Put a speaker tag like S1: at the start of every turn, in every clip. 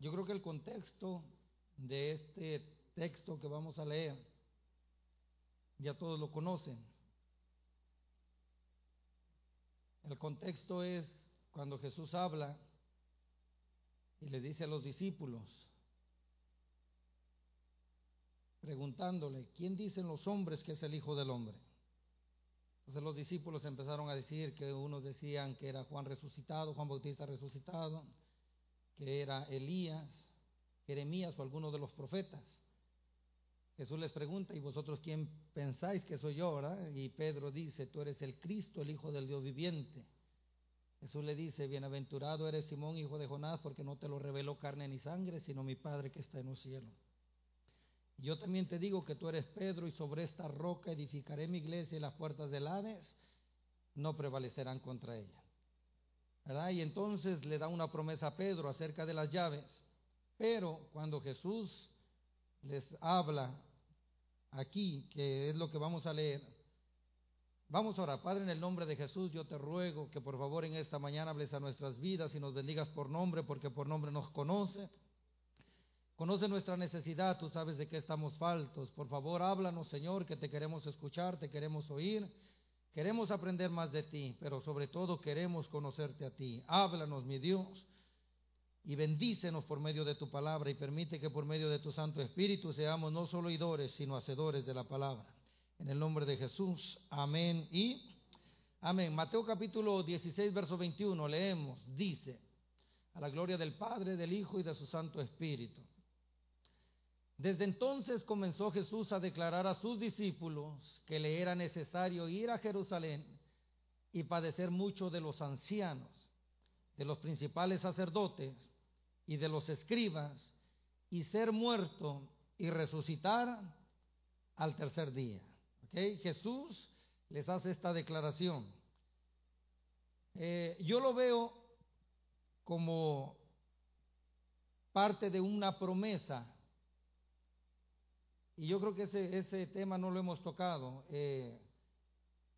S1: Yo creo que el contexto de este texto que vamos a leer ya todos lo conocen. El contexto es cuando Jesús habla y le dice a los discípulos, preguntándole, ¿quién dicen los hombres que es el Hijo del Hombre? Entonces los discípulos empezaron a decir que unos decían que era Juan resucitado, Juan Bautista resucitado, que era Elías, Jeremías o alguno de los profetas. Jesús les pregunta, ¿y vosotros quién pensáis que soy yo? Y Pedro dice, tú eres el Cristo, el Hijo del Dios viviente. Jesús le dice, bienaventurado eres Simón, hijo de Jonás, porque no te lo reveló carne ni sangre, sino mi Padre que está en los cielos. Yo también te digo que tú eres Pedro, y sobre esta roca edificaré mi iglesia, y las puertas del Hades no prevalecerán contra ella. Y entonces le da una promesa a Pedro acerca de las llaves. Pero cuando Jesús les habla aquí, que es lo que vamos a leer, vamos a orar. Padre, en el nombre de Jesús, yo te ruego que por favor en esta mañana hables a nuestras vidas y nos bendigas por nombre, porque por nombre nos conoce. Conoce nuestra necesidad, tú sabes de qué estamos faltos. Por favor, háblanos, Señor, que te queremos escuchar, te queremos oír. Queremos aprender más de ti, pero sobre todo queremos conocerte a ti. Háblanos, mi Dios, y bendícenos por medio de tu palabra y permite que por medio de tu Santo Espíritu seamos no solo oidores, sino hacedores de la palabra. En el nombre de Jesús, amén y amén. Mateo capítulo 16, verso 21, leemos, dice, a la gloria del Padre, del Hijo y de su Santo Espíritu. Desde entonces comenzó Jesús a declarar a sus discípulos que le era necesario ir a Jerusalén y padecer mucho de los ancianos, de los principales sacerdotes y de los escribas, y ser muerto y resucitar al tercer día. Jesús les hace esta declaración. Eh, yo lo veo como parte de una promesa y yo creo que ese, ese tema no lo hemos tocado, eh,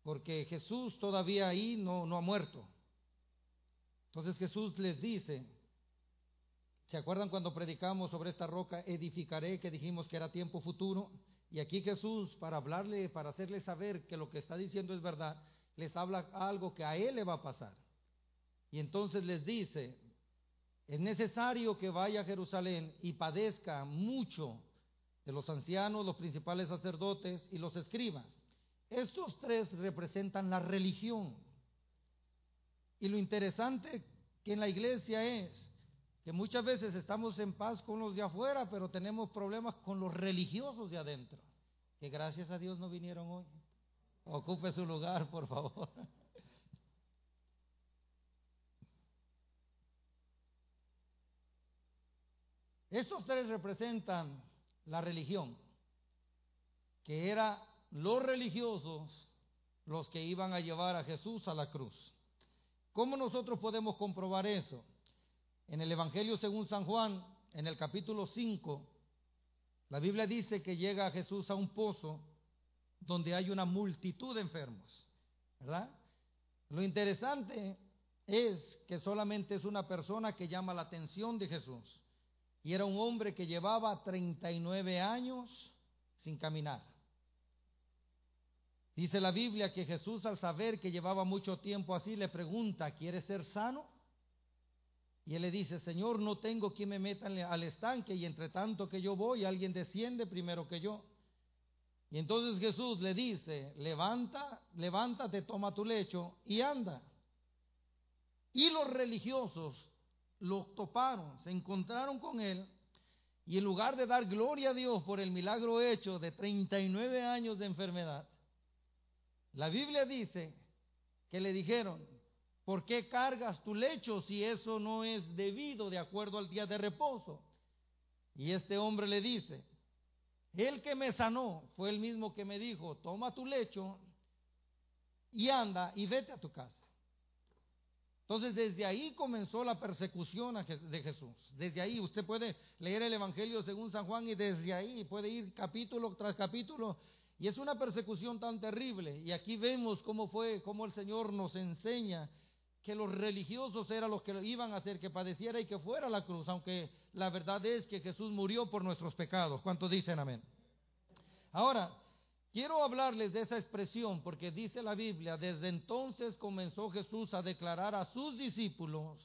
S1: porque Jesús todavía ahí no, no ha muerto. Entonces Jesús les dice, ¿se acuerdan cuando predicamos sobre esta roca, edificaré, que dijimos que era tiempo futuro? Y aquí Jesús, para hablarle, para hacerle saber que lo que está diciendo es verdad, les habla algo que a él le va a pasar. Y entonces les dice, es necesario que vaya a Jerusalén y padezca mucho de los ancianos, los principales sacerdotes y los escribas. Estos tres representan la religión. Y lo interesante que en la iglesia es que muchas veces estamos en paz con los de afuera, pero tenemos problemas con los religiosos de adentro, que gracias a Dios no vinieron hoy. Ocupe su lugar, por favor. Estos tres representan la religión, que era los religiosos los que iban a llevar a Jesús a la cruz. ¿Cómo nosotros podemos comprobar eso? En el Evangelio según San Juan, en el capítulo 5, la Biblia dice que llega Jesús a un pozo donde hay una multitud de enfermos, ¿verdad? Lo interesante es que solamente es una persona que llama la atención de Jesús. Y era un hombre que llevaba 39 años sin caminar. Dice la Biblia que Jesús al saber que llevaba mucho tiempo así le pregunta, ¿quieres ser sano? Y él le dice, Señor, no tengo quien me meta al estanque y entre tanto que yo voy, alguien desciende primero que yo. Y entonces Jesús le dice, levanta, levántate, toma tu lecho y anda. Y los religiosos lo toparon, se encontraron con él y en lugar de dar gloria a Dios por el milagro hecho de 39 años de enfermedad, la Biblia dice que le dijeron, ¿por qué cargas tu lecho si eso no es debido de acuerdo al día de reposo? Y este hombre le dice, el que me sanó fue el mismo que me dijo, toma tu lecho y anda y vete a tu casa. Entonces desde ahí comenzó la persecución de Jesús. Desde ahí usted puede leer el Evangelio según San Juan y desde ahí puede ir capítulo tras capítulo. Y es una persecución tan terrible. Y aquí vemos cómo fue, cómo el Señor nos enseña que los religiosos eran los que iban a hacer que padeciera y que fuera la cruz, aunque la verdad es que Jesús murió por nuestros pecados. ¿Cuántos dicen amén? Ahora, quiero hablarles de esa expresión porque dice la Biblia, desde entonces comenzó Jesús a declarar a sus discípulos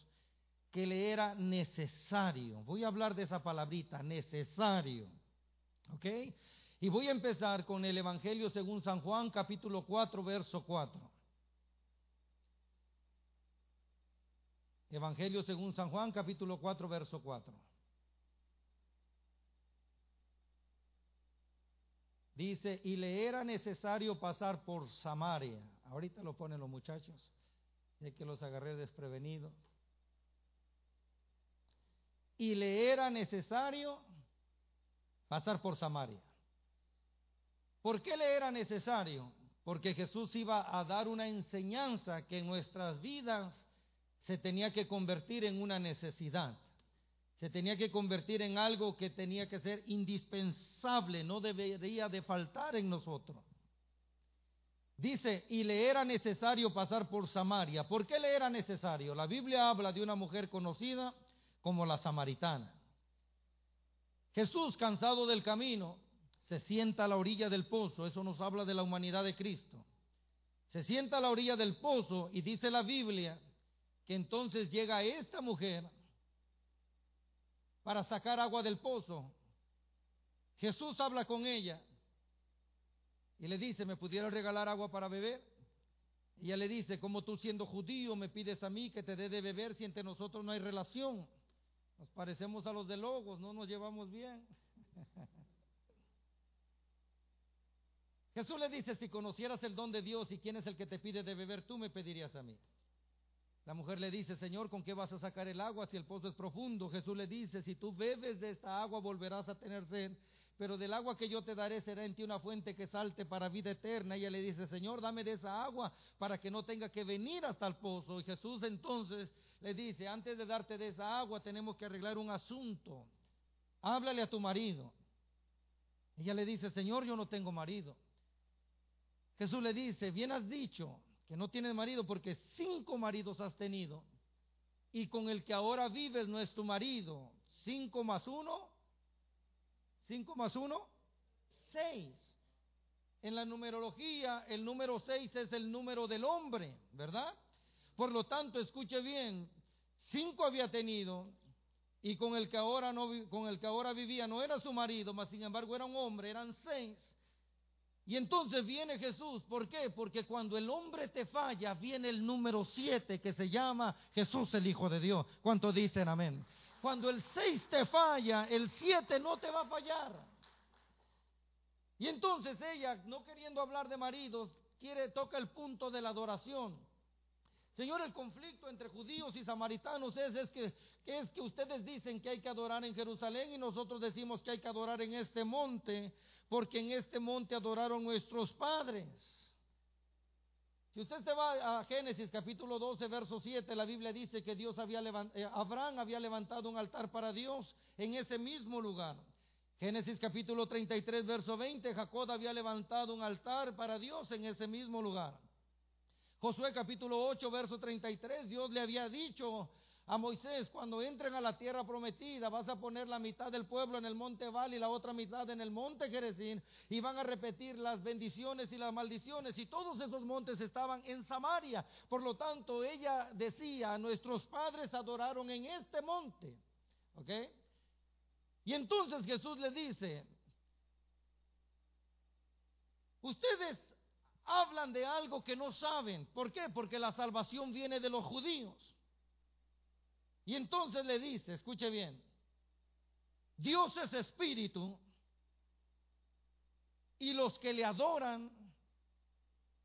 S1: que le era necesario. Voy a hablar de esa palabrita, necesario. ¿Ok? Y voy a empezar con el Evangelio según San Juan, capítulo 4, verso 4. Evangelio según San Juan, capítulo 4, verso 4. Dice, y le era necesario pasar por Samaria. Ahorita lo ponen los muchachos. Sé que los agarré desprevenidos. Y le era necesario pasar por Samaria. ¿Por qué le era necesario? Porque Jesús iba a dar una enseñanza que en nuestras vidas se tenía que convertir en una necesidad. Se tenía que convertir en algo que tenía que ser indispensable, no debería de faltar en nosotros. Dice, y le era necesario pasar por Samaria. ¿Por qué le era necesario? La Biblia habla de una mujer conocida como la samaritana. Jesús, cansado del camino, se sienta a la orilla del pozo, eso nos habla de la humanidad de Cristo. Se sienta a la orilla del pozo y dice la Biblia que entonces llega esta mujer para sacar agua del pozo. Jesús habla con ella y le dice, ¿me pudieras regalar agua para beber? Y ella le dice, como tú siendo judío me pides a mí que te dé de beber si entre nosotros no hay relación. Nos parecemos a los de Logos, no nos llevamos bien. Jesús le dice, si conocieras el don de Dios y quién es el que te pide de beber, tú me pedirías a mí. La mujer le dice, Señor, ¿con qué vas a sacar el agua si el pozo es profundo? Jesús le dice, si tú bebes de esta agua volverás a tener sed, pero del agua que yo te daré será en ti una fuente que salte para vida eterna. Ella le dice, Señor, dame de esa agua para que no tenga que venir hasta el pozo. Y Jesús entonces le dice, antes de darte de esa agua tenemos que arreglar un asunto. Háblale a tu marido. Ella le dice, Señor, yo no tengo marido. Jesús le dice, bien has dicho que no tienes marido porque cinco maridos has tenido y con el que ahora vives no es tu marido. Cinco más uno, cinco más uno, seis. En la numerología el número seis es el número del hombre, ¿verdad? Por lo tanto, escuche bien, cinco había tenido y con el que ahora no con el que ahora vivía no era su marido, mas sin embargo era un hombre, eran seis. Y entonces viene Jesús. ¿Por qué? Porque cuando el hombre te falla, viene el número siete que se llama Jesús el Hijo de Dios. ¿Cuántos dicen amén? Cuando el seis te falla, el siete no te va a fallar. Y entonces ella, no queriendo hablar de maridos, quiere, toca el punto de la adoración. Señor, el conflicto entre judíos y samaritanos es, es que, es que ustedes dicen que hay que adorar en Jerusalén y nosotros decimos que hay que adorar en este monte porque en este monte adoraron nuestros padres. Si usted se va a Génesis capítulo 12, verso 7, la Biblia dice que Dios había levantado, eh, Abraham había levantado un altar para Dios en ese mismo lugar. Génesis capítulo 33, verso 20, Jacob había levantado un altar para Dios en ese mismo lugar. Josué capítulo 8, verso 33, Dios le había dicho a Moisés, cuando entren a la tierra prometida, vas a poner la mitad del pueblo en el monte Val y la otra mitad en el monte Jerezín, y van a repetir las bendiciones y las maldiciones, y todos esos montes estaban en Samaria. Por lo tanto, ella decía, nuestros padres adoraron en este monte. ¿Ok? Y entonces Jesús le dice, ustedes hablan de algo que no saben. ¿Por qué? Porque la salvación viene de los judíos. Y entonces le dice, escuche bien, Dios es espíritu y los que le adoran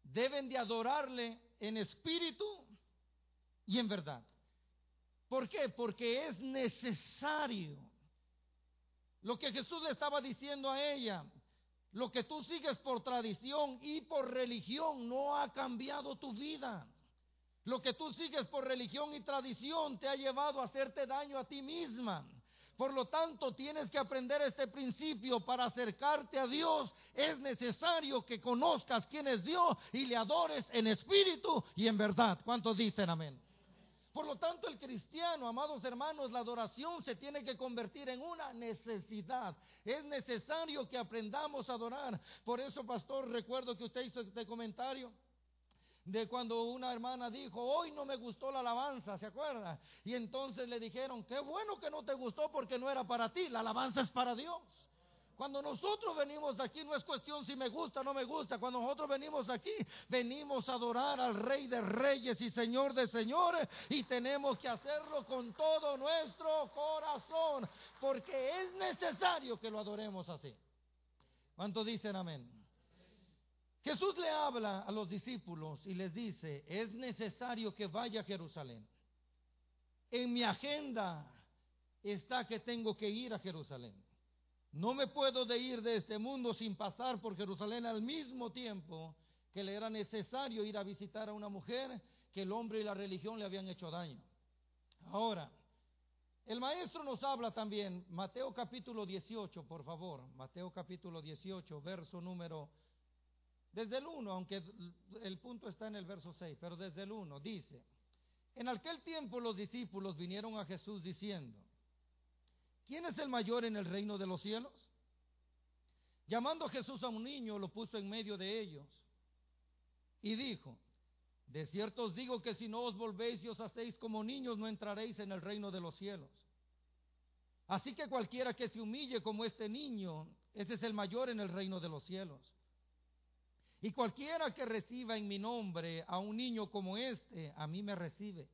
S1: deben de adorarle en espíritu y en verdad. ¿Por qué? Porque es necesario. Lo que Jesús le estaba diciendo a ella, lo que tú sigues por tradición y por religión no ha cambiado tu vida. Lo que tú sigues por religión y tradición te ha llevado a hacerte daño a ti misma. Por lo tanto, tienes que aprender este principio para acercarte a Dios. Es necesario que conozcas quién es Dios y le adores en espíritu y en verdad. ¿Cuántos dicen amén? Por lo tanto, el cristiano, amados hermanos, la adoración se tiene que convertir en una necesidad. Es necesario que aprendamos a adorar. Por eso, pastor, recuerdo que usted hizo este comentario de cuando una hermana dijo, hoy no me gustó la alabanza, ¿se acuerda? Y entonces le dijeron, qué bueno que no te gustó porque no era para ti, la alabanza es para Dios. Cuando nosotros venimos aquí no es cuestión si me gusta o no me gusta. Cuando nosotros venimos aquí, venimos a adorar al Rey de Reyes y Señor de Señores y tenemos que hacerlo con todo nuestro corazón porque es necesario que lo adoremos así. ¿Cuántos dicen amén? Jesús le habla a los discípulos y les dice, es necesario que vaya a Jerusalén. En mi agenda está que tengo que ir a Jerusalén. No me puedo de ir de este mundo sin pasar por Jerusalén al mismo tiempo que le era necesario ir a visitar a una mujer que el hombre y la religión le habían hecho daño. Ahora, el maestro nos habla también, Mateo capítulo 18, por favor, Mateo capítulo 18, verso número, desde el 1, aunque el punto está en el verso 6, pero desde el 1, dice, en aquel tiempo los discípulos vinieron a Jesús diciendo, ¿quién es el mayor en el reino de los cielos? Llamando Jesús a un niño, lo puso en medio de ellos y dijo, de cierto os digo que si no os volvéis y os hacéis como niños, no entraréis en el reino de los cielos. Así que cualquiera que se humille como este niño, ese es el mayor en el reino de los cielos. Y cualquiera que reciba en mi nombre a un niño como este, a mí me recibe.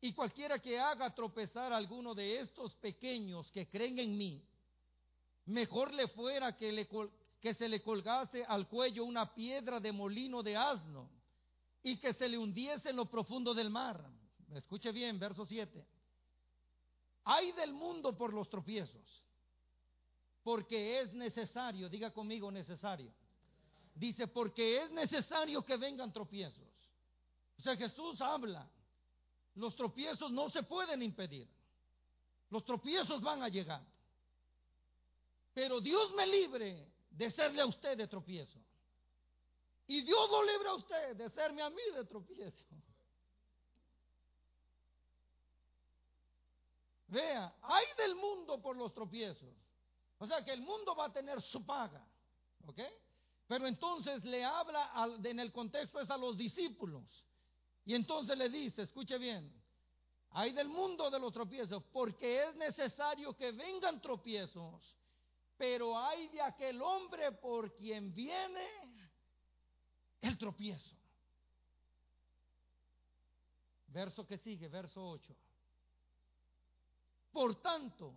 S1: Y cualquiera que haga tropezar a alguno de estos pequeños que creen en mí, mejor le fuera que, se le colgase al cuello una piedra de molino de asno y que se le hundiese en lo profundo del mar. Escuche bien, verso 7. Hay del mundo por los tropiezos, porque es necesario, diga conmigo necesario. Dice, porque es necesario que vengan tropiezos. O sea, Jesús habla los tropiezos no se pueden impedir. Los tropiezos van a llegar. Pero Dios me libre de serle a usted de tropiezo. Y Dios lo libre a usted de serme a mí de tropiezo. Vea, hay del mundo por los tropiezos. O sea que el mundo va a tener su paga. ¿Ok? Pero entonces le habla en el contexto es a los discípulos. Y entonces le dice, escuche bien, hay del mundo de los tropiezos, porque es necesario que vengan tropiezos, pero hay de aquel hombre por quien viene el tropiezo. Verso que sigue, verso 8. Por tanto,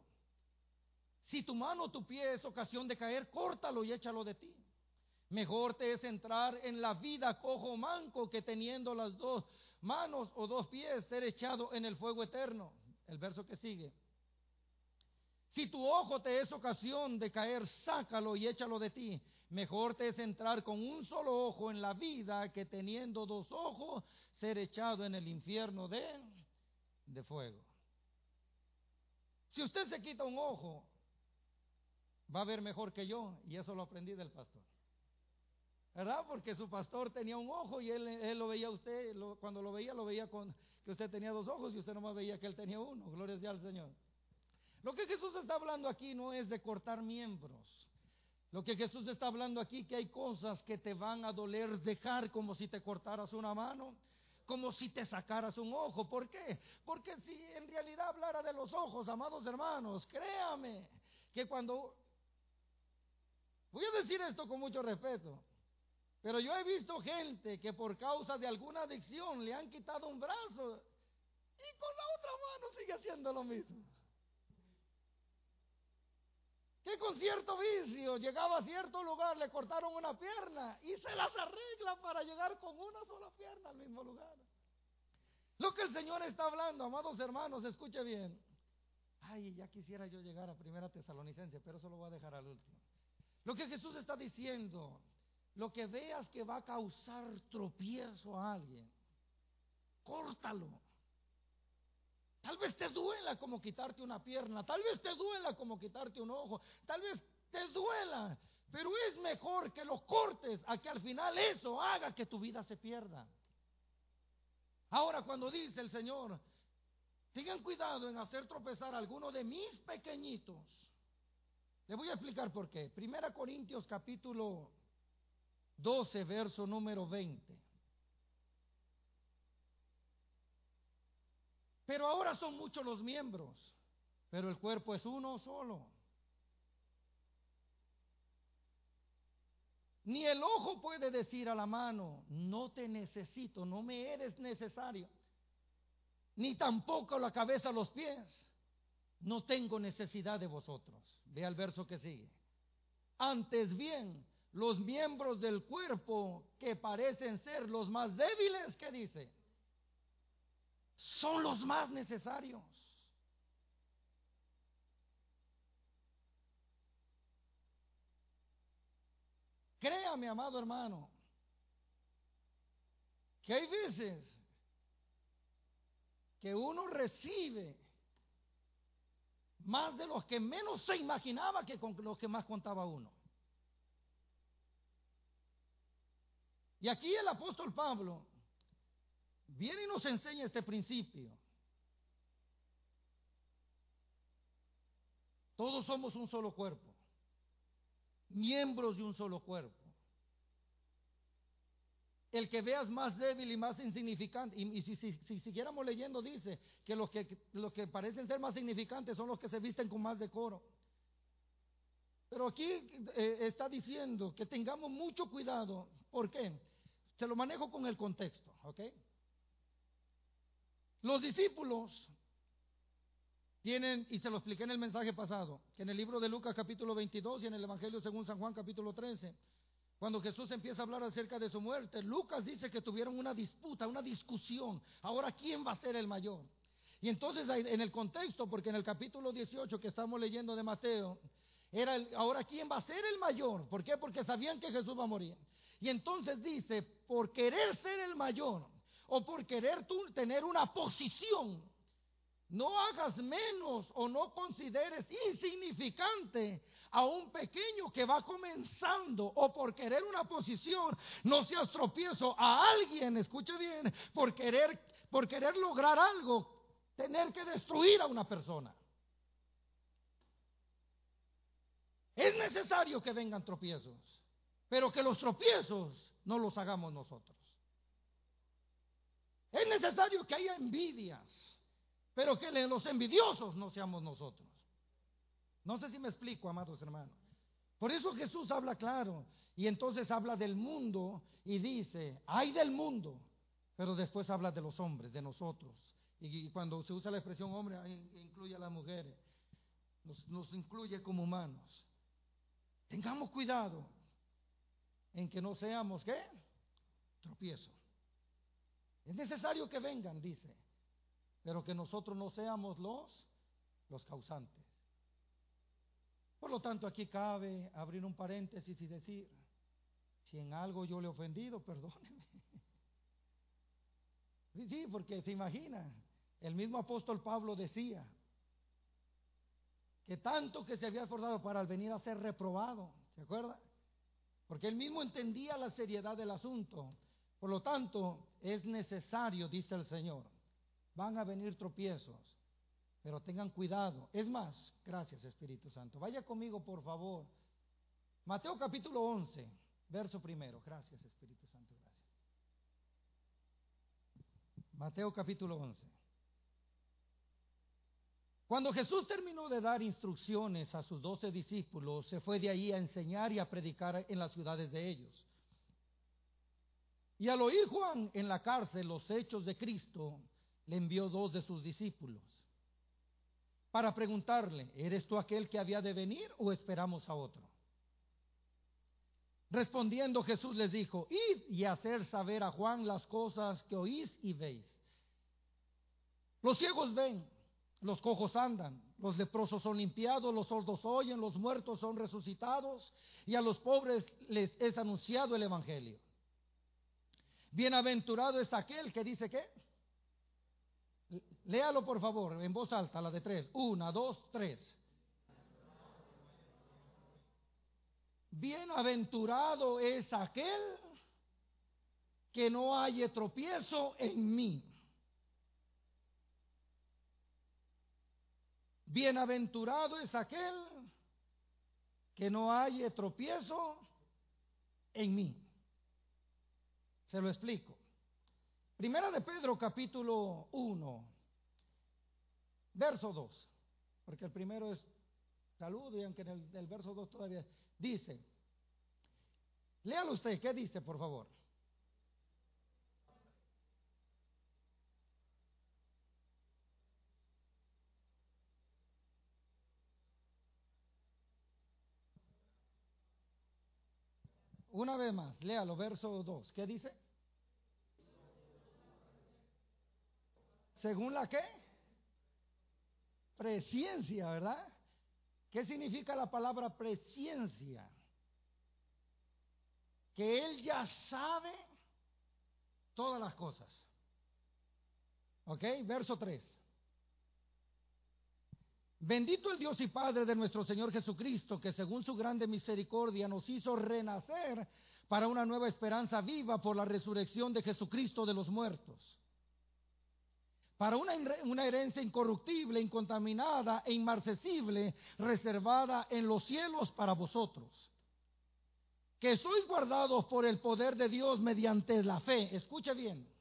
S1: si tu mano o tu pie es ocasión de caer, córtalo y échalo de ti. Mejor te es entrar en la vida cojo manco que teniendo las dos manos o dos pies ser echado en el fuego eterno. El verso que sigue. Si tu ojo te es ocasión de caer, sácalo y échalo de ti. Mejor te es entrar con un solo ojo en la vida que teniendo dos ojos ser echado en el infierno de, de fuego. Si usted se quita un ojo, va a ver mejor que yo, y eso lo aprendí del pastor. ¿Verdad? Porque su pastor tenía un ojo y él, lo veía a usted, cuando lo veía, lo veía con que usted tenía dos ojos y usted nomás veía que él tenía uno. Gloria al Señor. Lo que Jesús está hablando aquí no es de cortar miembros. Lo que Jesús está hablando aquí que hay cosas que te van a doler dejar como si te cortaras una mano, como si te sacaras un ojo. ¿Por qué? Porque si en realidad hablara de los ojos, amados hermanos, créame que cuando... Voy a decir esto con mucho respeto. Pero yo he visto gente que por causa de alguna adicción le han quitado un brazo y con la otra mano sigue haciendo lo mismo. Que con cierto vicio llegaba a cierto lugar, le cortaron una pierna y se las arregla para llegar con una sola pierna al mismo lugar. Lo que el Señor está hablando, amados hermanos, escuche bien. Ay, ya quisiera yo llegar a Primera Tesalonicense, pero eso lo voy a dejar al último. Lo que Jesús está diciendo lo que veas que va a causar tropiezo a alguien, córtalo. Tal vez te duela como quitarte una pierna, tal vez te duela como quitarte un ojo, tal vez te duela, pero es mejor que lo cortes a que al final eso haga que tu vida se pierda. Ahora cuando dice el Señor, tengan cuidado en hacer tropezar a alguno de mis pequeñitos. Le voy a explicar por qué. Primera Corintios capítulo 12, verso número 20. Pero ahora son muchos los miembros, pero el cuerpo es uno solo. Ni el ojo puede decir a la mano, no te necesito, no me eres necesario. Ni tampoco la cabeza a los pies, no tengo necesidad de vosotros. Ve al verso que sigue. Antes bien, los miembros del cuerpo que parecen ser los más débiles, ¿qué dice? Son los más necesarios. Créame, amado hermano, que hay veces que uno recibe más de los que menos se imaginaba que con los que más contaba uno. Y aquí el apóstol Pablo viene y nos enseña este principio. Todos somos un solo cuerpo miembros de un solo cuerpo. El que veas más débil y más insignificante, y, si, siguiéramos leyendo dice que los, que los que parecen ser más significantes son los que se visten con más decoro. Pero aquí eh, está diciendo que tengamos mucho cuidado. ¿Por qué? Se lo manejo con el contexto, ¿ok? Los discípulos tienen, y se lo expliqué en el mensaje pasado, que en el libro de Lucas capítulo 22 y en el Evangelio según San Juan capítulo 13, cuando Jesús empieza a hablar acerca de su muerte, Lucas dice que tuvieron una disputa, una discusión. Ahora, ¿quién va a ser el mayor? Y entonces en el contexto, porque en el capítulo 18 que estamos leyendo de Mateo, era el, ahora quién va a ser el mayor. ¿Por qué? Porque sabían que Jesús va a morir. Y entonces dice, por querer ser el mayor o por querer tú tener una posición, no hagas menos o no consideres insignificante a un pequeño que va comenzando o por querer una posición, no seas tropiezo a alguien, escuche bien, por querer, por querer lograr algo, tener que destruir a una persona. Es necesario que vengan tropiezos, pero que los tropiezos no los hagamos nosotros. Es necesario que haya envidias pero que los envidiosos no seamos nosotros. No sé si me explico, amados hermanos. Por eso Jesús habla claro y entonces habla del mundo y dice, hay del mundo, pero después habla de los hombres, de nosotros. Y, cuando se usa la expresión hombre, incluye a las mujeres, nos, nos incluye como humanos. Tengamos cuidado en que no seamos, ¿qué? Tropiezo. Es necesario que vengan, dice pero que nosotros no seamos los, los causantes. Por lo tanto, aquí cabe abrir un paréntesis y decir, si en algo yo le he ofendido, perdóneme. Sí, sí, porque se imagina, el mismo apóstol Pablo decía que tanto que se había esforzado para venir a ser reprobado, ¿se acuerda? Porque él mismo entendía la seriedad del asunto. Por lo tanto, es necesario, dice el Señor, Van a venir tropiezos, pero tengan cuidado. Es más, gracias Espíritu Santo. Vaya conmigo, por favor. Mateo capítulo 11, verso primero. Gracias Espíritu Santo, gracias. Mateo capítulo 11. Cuando Jesús terminó de dar instrucciones a sus doce discípulos, se fue de ahí a enseñar y a predicar en las ciudades de ellos. Y al oír Juan en la cárcel los hechos de Cristo, le envió dos de sus discípulos para preguntarle, ¿eres tú aquel que había de venir o esperamos a otro? Respondiendo Jesús les dijo, id y hacer saber a Juan las cosas que oís y veis. Los ciegos ven, los cojos andan, los leprosos son limpiados, los sordos oyen, los muertos son resucitados y a los pobres les es anunciado el Evangelio. Bienaventurado es aquel que dice que Léalo por favor en voz alta, la de tres. Una, dos, tres. Bienaventurado es aquel que no haya tropiezo en mí. Bienaventurado es aquel que no haya tropiezo en mí. Se lo explico. Primera de Pedro capítulo 1, verso 2, porque el primero es saludo y aunque en el, verso 2 todavía dice, léalo usted, ¿qué dice por favor? Una vez más, léalo, verso 2. ¿Qué dice? ¿Según la qué? Presciencia, ¿verdad? ¿Qué significa la palabra presciencia? Que Él ya sabe todas las cosas. ¿Ok? Verso 3. Bendito el Dios y Padre de nuestro Señor Jesucristo, que según su grande misericordia nos hizo renacer para una nueva esperanza viva por la resurrección de Jesucristo de los muertos, para una, herencia incorruptible, incontaminada e inmarcesible, reservada en los cielos para vosotros, que sois guardados por el poder de Dios mediante la fe. Escuche bien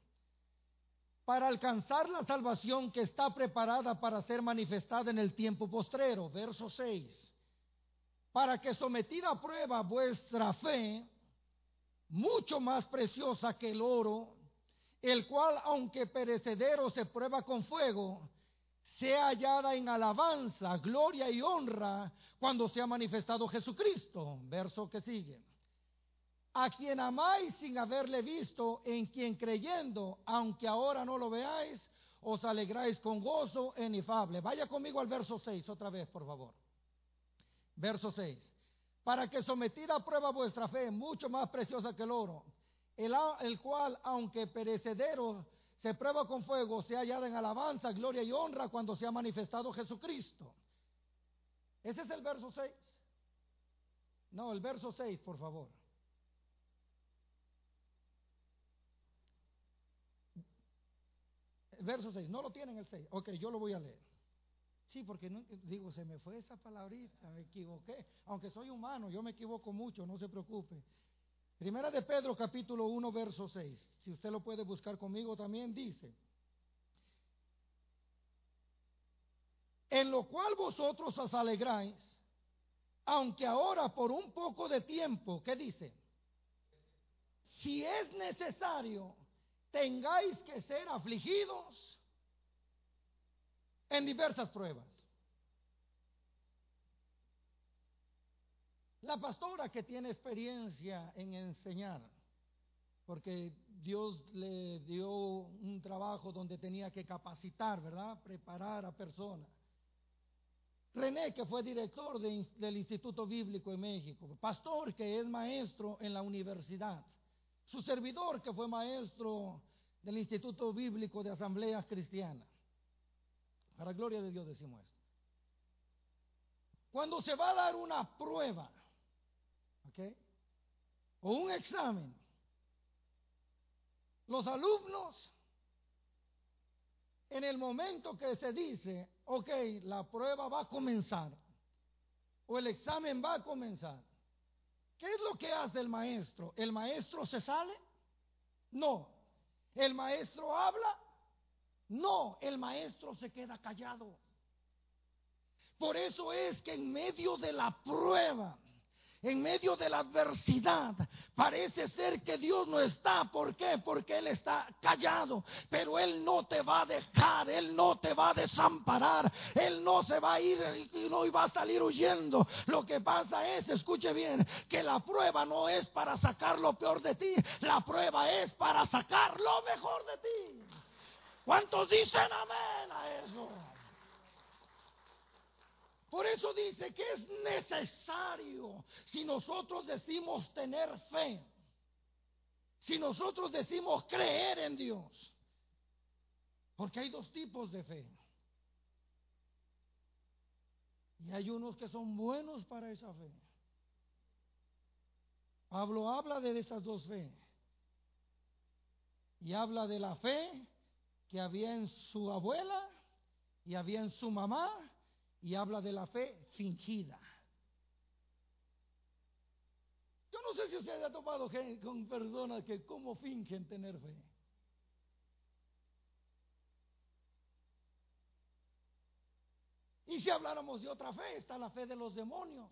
S1: para alcanzar la salvación que está preparada para ser manifestada en el tiempo postrero. Verso 6. Para que sometida a prueba vuestra fe, mucho más preciosa que el oro, el cual, aunque perecedero, se prueba con fuego, sea hallada en alabanza, gloria y honra cuando sea manifestado Jesucristo. Verso que sigue a quien amáis sin haberle visto, en quien creyendo, aunque ahora no lo veáis, os alegráis con gozo inefable. Vaya conmigo al verso 6 otra vez, por favor. Verso 6. Para que sometida a prueba vuestra fe, mucho más preciosa que el oro, el, el cual, aunque perecedero, se prueba con fuego, se hallada en alabanza, gloria y honra cuando se ha manifestado Jesucristo. Ese es el verso 6. No, el verso 6, por favor. Verso 6, no lo tienen el 6. Ok, yo lo voy a leer. Sí, porque no, digo, se me fue esa palabrita, me equivoqué. Aunque soy humano, yo me equivoco mucho, no se preocupe. Primera de Pedro, capítulo 1, verso 6. Si usted lo puede buscar conmigo también, dice. En lo cual vosotros os alegráis, aunque ahora por un poco de tiempo, ¿qué dice? Si es necesario, tengáis que ser afligidos en diversas pruebas. La pastora que tiene experiencia en enseñar, porque Dios le dio un trabajo donde tenía que capacitar, ¿verdad? Preparar a personas. René, que fue director del Instituto Bíblico en México, pastor que es maestro en la universidad. Su servidor, que fue maestro del Instituto Bíblico de Asambleas Cristianas. Para gloria de Dios decimos esto. Cuando se va a dar una prueba, ¿ok? O un examen, los alumnos, en el momento que se dice, ok, la prueba va a comenzar, o el examen va a comenzar, ¿Qué es lo que hace el maestro? ¿El maestro se sale? No. ¿El maestro habla? No, el maestro se queda callado. Por eso es que en medio de la prueba, en medio de la adversidad, parece ser que Dios no está. ¿Por qué? Porque Él está callado. Pero Él no te va a dejar, Él no te va a desamparar, Él no se va a ir y no va a salir huyendo. Lo que pasa es, escuche bien, que la prueba no es para sacar lo peor de ti, la prueba es para sacar lo mejor de ti. ¿Cuántos dicen amén a eso? Por eso dice que es necesario, si nosotros decimos tener fe, si nosotros decimos creer en Dios, porque hay dos tipos de fe. Y hay unos que son buenos para esa fe. Pablo habla de esas dos fe. Y habla de la fe que había en su abuela y había en su mamá y habla de la fe fingida. Yo no sé si usted ha topado con personas que como fingen tener fe. Y si habláramos de otra fe, está la fe de los demonios.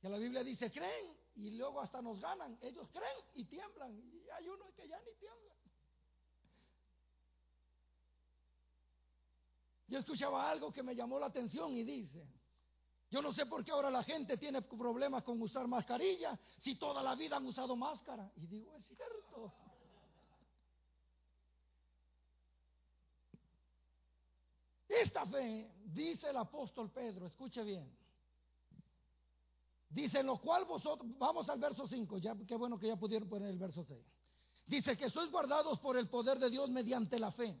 S1: Que la Biblia dice, creen y luego hasta nos ganan. Ellos creen y tiemblan. Y hay uno que ya ni tiembla. Yo escuchaba algo que me llamó la atención y dice, yo no sé por qué ahora la gente tiene problemas con usar mascarilla si toda la vida han usado máscara. Y digo, es cierto. Esta fe, dice el apóstol Pedro, escuche bien. Dice, en lo cual vosotros, vamos al verso 5, ya qué bueno que ya pudieron poner el verso 6. Dice que sois guardados por el poder de Dios mediante la fe,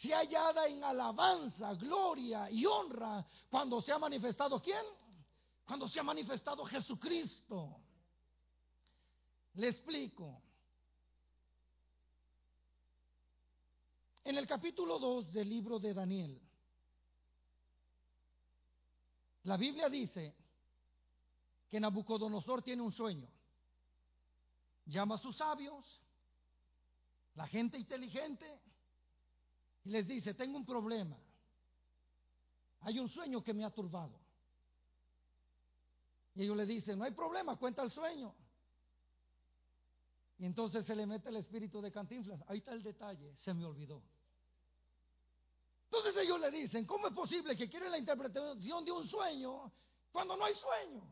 S1: se hallada en alabanza, gloria y honra cuando se ha manifestado quién? cuando se ha manifestado Jesucristo. Le explico. En el capítulo 2 del libro de Daniel, la Biblia dice que Nabucodonosor tiene un sueño. Llama a sus sabios, la gente inteligente, y les dice, tengo un problema. Hay un sueño que me ha turbado. Y ellos le dicen, no hay problema, cuenta el sueño. Y entonces se le mete el espíritu de cantinflas. Ahí está el detalle, se me olvidó. Entonces ellos le dicen, ¿cómo es posible que quieren la interpretación de un sueño cuando no hay sueño?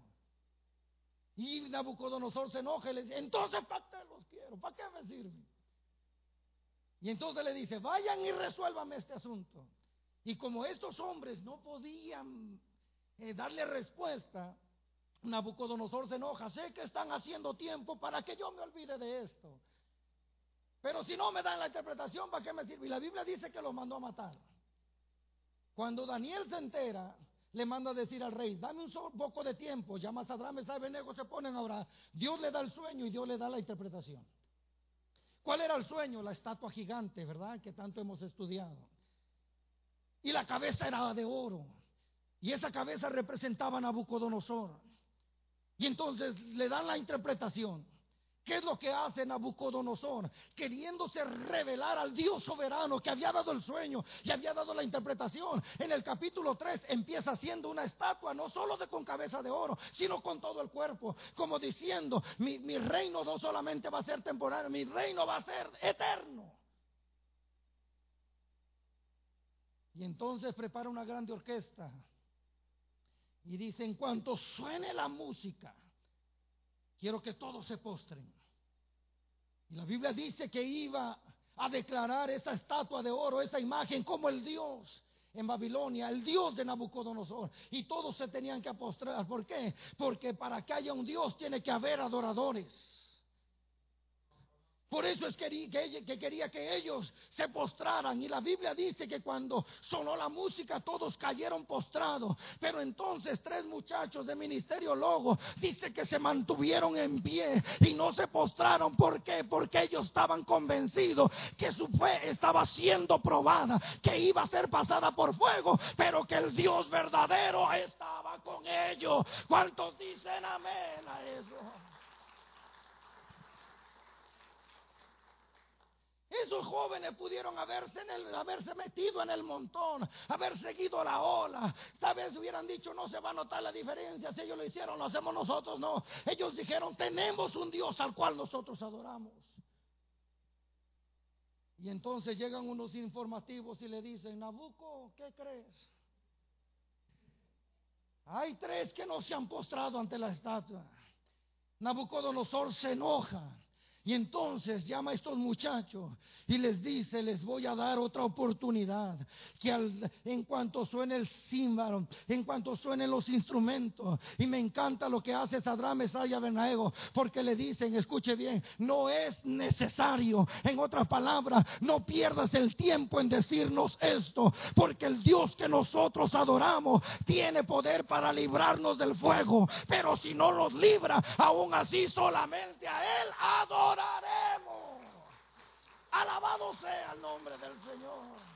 S1: Y Nabucodonosor se enoja y le dice, entonces ¿para qué los quiero? ¿Para qué me sirve? Y entonces le dice, vayan y resuélvame este asunto. Y como estos hombres no podían eh, darle respuesta, Nabucodonosor se enoja, sé que están haciendo tiempo para que yo me olvide de esto. Pero si no me dan la interpretación, ¿para qué me sirve? Y la Biblia dice que lo mandó a matar. Cuando Daniel se entera, le manda a decir al rey, dame un poco de tiempo, llama a Sadrán, y Benego, se ponen ahora. Dios le da el sueño y Dios le da la interpretación. ¿Cuál era el sueño? La estatua gigante, ¿verdad? Que tanto hemos estudiado. Y la cabeza era de oro. Y esa cabeza representaba a Nabucodonosor. Y entonces le dan la interpretación. ¿Qué es lo que hace Nabucodonosor? Queriéndose revelar al Dios soberano que había dado el sueño y había dado la interpretación. En el capítulo 3 empieza haciendo una estatua, no solo de con cabeza de oro, sino con todo el cuerpo. Como diciendo, mi, mi reino no solamente va a ser temporal, mi reino va a ser eterno. Y entonces prepara una grande orquesta y dice, en cuanto suene la música, quiero que todos se postren. La Biblia dice que iba a declarar esa estatua de oro, esa imagen como el Dios en Babilonia, el Dios de Nabucodonosor. Y todos se tenían que postrar. ¿Por qué? Porque para que haya un Dios tiene que haber adoradores. Por eso es que, quería que ellos se postraran. Y la Biblia dice que cuando sonó la música todos cayeron postrados. Pero entonces tres muchachos de ministerio Logo dice que se mantuvieron en pie y no se postraron. ¿Por qué? Porque ellos estaban convencidos que su fe estaba siendo probada, que iba a ser pasada por fuego, pero que el Dios verdadero estaba con ellos. ¿Cuántos dicen amén a eso? Esos jóvenes pudieron haberse, en el, haberse metido en el montón, haber seguido la ola. Tal vez hubieran dicho, no se va a notar la diferencia. Si ellos lo hicieron, lo hacemos nosotros. No, ellos dijeron, tenemos un Dios al cual nosotros adoramos. Y entonces llegan unos informativos y le dicen, Nabucco, ¿qué crees? Hay tres que no se han postrado ante la estatua. Nabucodonosor se enoja Y entonces llama a estos muchachos y les dice, les voy a dar otra oportunidad, que en cuanto suene el címbalo, en cuanto suenen los instrumentos, y me encanta lo que hace Sadrán Mesaya Benaego, porque le dicen, escuche bien, no es necesario, en otras palabras, no pierdas el tiempo en decirnos esto, porque el Dios que nosotros adoramos tiene poder para librarnos del fuego, pero si no nos libra, aún así solamente a Él adoramos adoraremos. Alabado sea el nombre del Señor.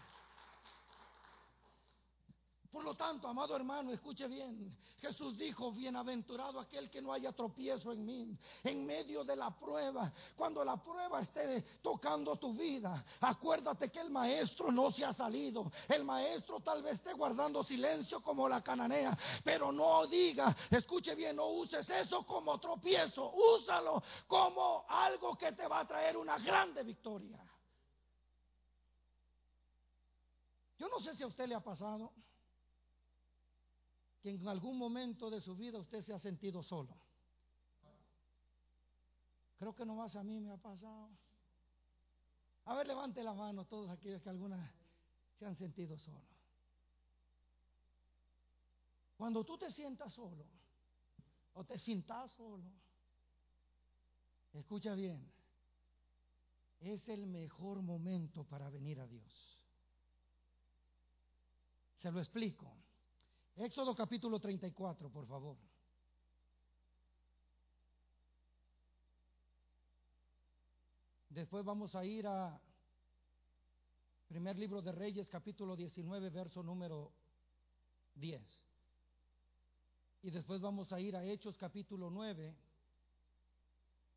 S1: Por lo tanto, amado hermano, escuche bien. Jesús dijo, bienaventurado aquel que no haya tropiezo en mí, en medio de la prueba. Cuando la prueba esté tocando tu vida, acuérdate que el maestro no se ha salido. El maestro tal vez esté guardando silencio como la cananea, pero no diga, escuche bien, no uses eso como tropiezo, úsalo como algo que te va a traer una grande victoria. Yo no sé si a usted le ha pasado que en algún momento de su vida usted se ha sentido solo. Creo que nomás a mí me ha pasado. A ver, levante la mano todos aquellos que alguna se han sentido solos. Cuando tú te sientas solo o te sientas solo, escucha bien, es el mejor momento para venir a Dios. Se lo explico. Éxodo capítulo 34, por favor. Después vamos a ir a primer libro de Reyes, capítulo 19, verso número 10. Y después vamos a ir a Hechos, capítulo 9,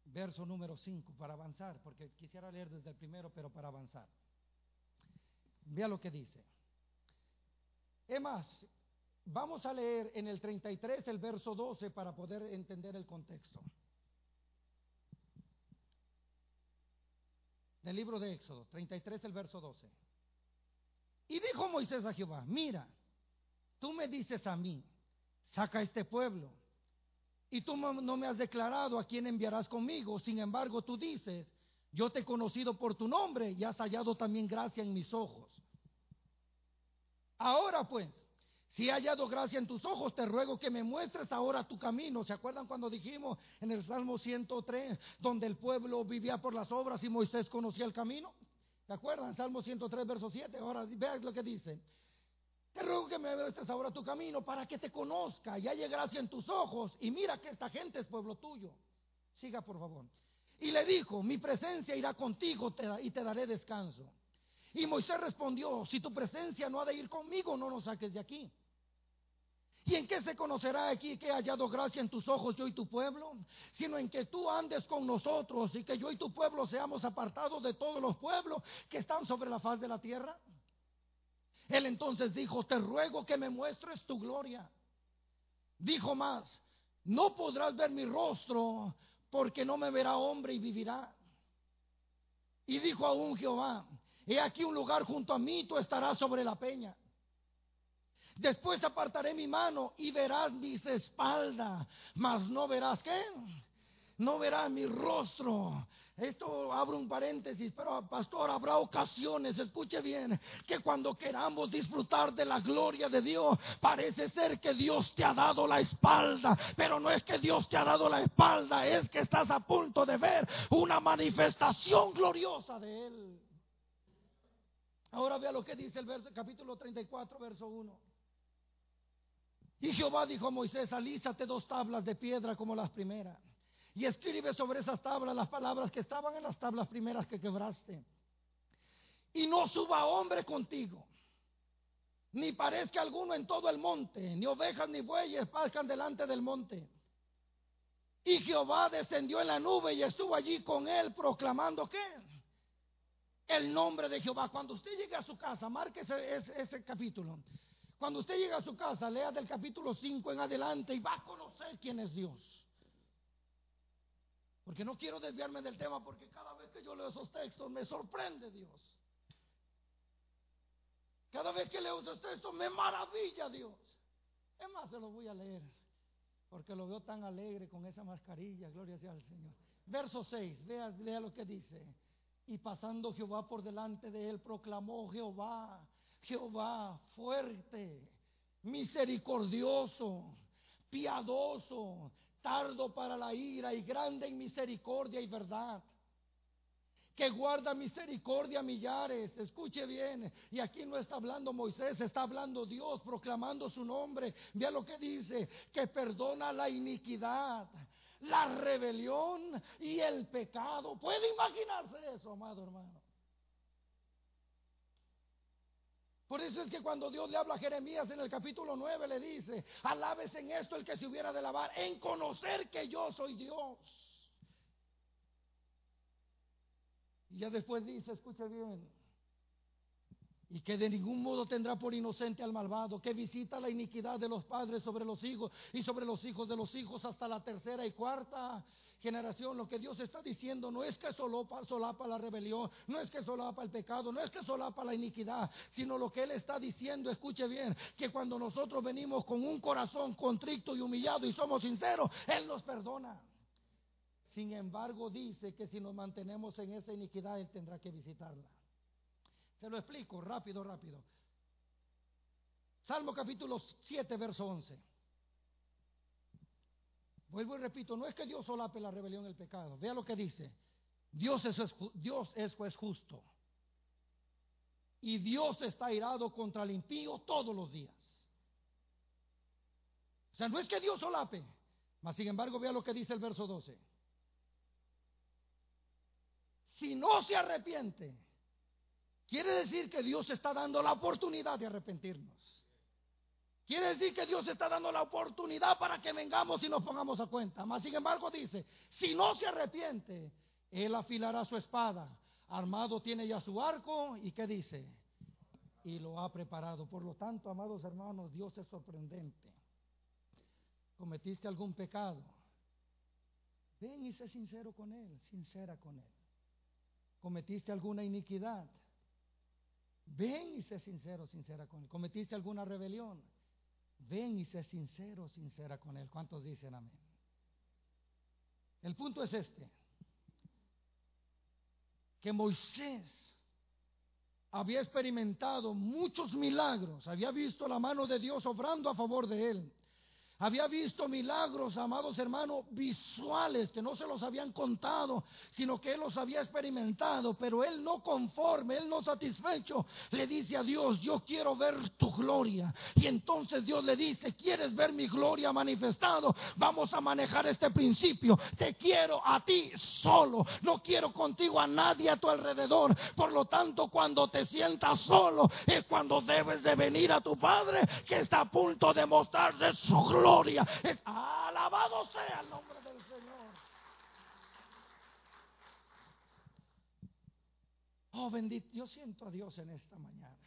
S1: verso número 5, para avanzar, porque quisiera leer desde el primero, pero para avanzar. Vea lo que dice. Es más, Vamos a leer en el 33 el verso 12 para poder entender el contexto. Del libro de Éxodo, 33 el verso 12. Y dijo Moisés a Jehová, mira, tú me dices a mí, saca este pueblo. Y tú no me has declarado a quién enviarás conmigo. Sin embargo, tú dices, yo te he conocido por tu nombre y has hallado también gracia en mis ojos. Ahora pues, si he hallado gracia en tus ojos, te ruego que me muestres ahora tu camino. ¿Se acuerdan cuando dijimos en el Salmo 103, donde el pueblo vivía por las obras y Moisés conocía el camino? ¿Se acuerdan? Salmo 103, verso 7. Ahora vean lo que dice. Te ruego que me muestres ahora tu camino para que te conozca y haya gracia en tus ojos. Y mira que esta gente es pueblo tuyo. Siga, por favor. Y le dijo, mi presencia irá contigo y te daré descanso. Y Moisés respondió, si tu presencia no ha de ir conmigo, no nos saques de aquí. ¿Y en qué se conocerá aquí que he hallado gracia en tus ojos yo y tu pueblo? Sino en que tú andes con nosotros y que yo y tu pueblo seamos apartados de todos los pueblos que están sobre la faz de la tierra. Él entonces dijo, te ruego que me muestres tu gloria. Dijo más, no podrás ver mi rostro porque no me verá hombre y vivirá. Y dijo aún Jehová, he aquí un lugar junto a mí, tú estarás sobre la peña. Después apartaré mi mano y verás mis espaldas, mas no verás qué. No verás mi rostro. Esto abro un paréntesis, pero pastor, habrá ocasiones, escuche bien, que cuando queramos disfrutar de la gloria de Dios, parece ser que Dios te ha dado la espalda, pero no es que Dios te ha dado la espalda, es que estás a punto de ver una manifestación gloriosa de Él. Ahora vea lo que dice el verso, capítulo 34, verso 1. Y Jehová dijo a Moisés, alízate dos tablas de piedra como las primeras. Y escribe sobre esas tablas las palabras que estaban en las tablas primeras que quebraste. Y no suba hombre contigo, ni parezca alguno en todo el monte, ni ovejas ni bueyes pascan delante del monte. Y Jehová descendió en la nube y estuvo allí con él proclamando qué? El nombre de Jehová. Cuando usted llegue a su casa, marque ese, ese capítulo. Cuando usted llega a su casa, lea del capítulo 5 en adelante y va a conocer quién es Dios. Porque no quiero desviarme del tema porque cada vez que yo leo esos textos me sorprende Dios. Cada vez que leo esos textos me maravilla Dios. Es más, se lo voy a leer porque lo veo tan alegre con esa mascarilla. Gloria sea al Señor. Verso 6, vea, vea lo que dice. Y pasando Jehová por delante de él, proclamó Jehová, Jehová fuerte, misericordioso, piadoso, tardo para la ira y grande en misericordia y verdad que guarda misericordia a millares. Escuche bien, y aquí no está hablando Moisés, está hablando Dios, proclamando su nombre. Vea lo que dice, que perdona la iniquidad, la rebelión y el pecado. ¿Puede imaginarse eso, amado hermano? Por eso es que cuando Dios le habla a Jeremías en el capítulo 9 le dice, alabes en esto el que se hubiera de lavar, en conocer que yo soy Dios. Y ya después dice, escuche bien, y que de ningún modo tendrá por inocente al malvado, que visita la iniquidad de los padres sobre los hijos y sobre los hijos de los hijos hasta la tercera y cuarta generación. Lo que Dios está diciendo no es que solapa, solapa la rebelión, no es que solapa el pecado, no es que solapa la iniquidad, sino lo que Él está diciendo, escuche bien, que cuando nosotros venimos con un corazón contrito y humillado y somos sinceros, Él nos perdona. Sin embargo, dice que si nos mantenemos en esa iniquidad, Él tendrá que visitarla. Se lo explico rápido, rápido. Salmo capítulo 7, verso 11. Vuelvo y repito, no es que Dios solape la rebelión y pecado. Vea lo que dice. Dios es, Dios es juez justo. Y Dios está irado contra el impío todos los días. O sea, no es que Dios solape. Mas sin embargo, vea lo que dice el verso 12 si no se arrepiente, quiere decir que Dios está dando la oportunidad de arrepentirnos. Quiere decir que Dios está dando la oportunidad para que vengamos y nos pongamos a cuenta. Mas sin embargo dice, si no se arrepiente, Él afilará su espada. Armado tiene ya su arco y ¿qué dice? Y lo ha preparado. Por lo tanto, amados hermanos, Dios es sorprendente. ¿Cometiste algún pecado? Ven y sé sincero con Él, sincera con Él cometiste alguna iniquidad, ven y sé sincero, sincera con él. Cometiste alguna rebelión, ven y sé sincero, sincera con él. ¿Cuántos dicen amén? El punto es este, que Moisés había experimentado muchos milagros, había visto la mano de Dios obrando a favor de él. Había visto milagros, amados hermanos, visuales que no se los habían contado, sino que él los había experimentado, pero él no conforme, él no satisfecho, le dice a Dios, yo quiero ver tu gloria. Y entonces Dios le dice, ¿quieres ver mi gloria manifestado? Vamos a manejar este principio. Te quiero a ti solo, no quiero contigo a nadie a tu alrededor. Por lo tanto, cuando te sientas solo, es cuando debes de venir a tu Padre que está a punto de mostrarse su gloria gloria. Alabado sea el nombre del Señor. Oh, bendito, yo siento a Dios en esta mañana.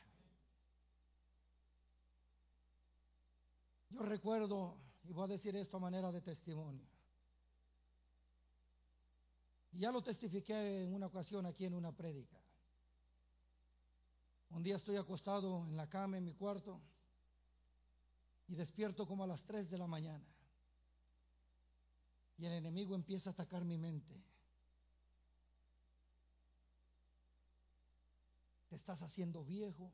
S1: Yo recuerdo, y voy a decir esto a manera de testimonio. Ya lo testifiqué en una ocasión aquí en una prédica. Un día estoy acostado en la cama en mi cuarto y despierto como a las 3 de la mañana. Y el enemigo empieza a atacar mi mente. Te estás haciendo viejo,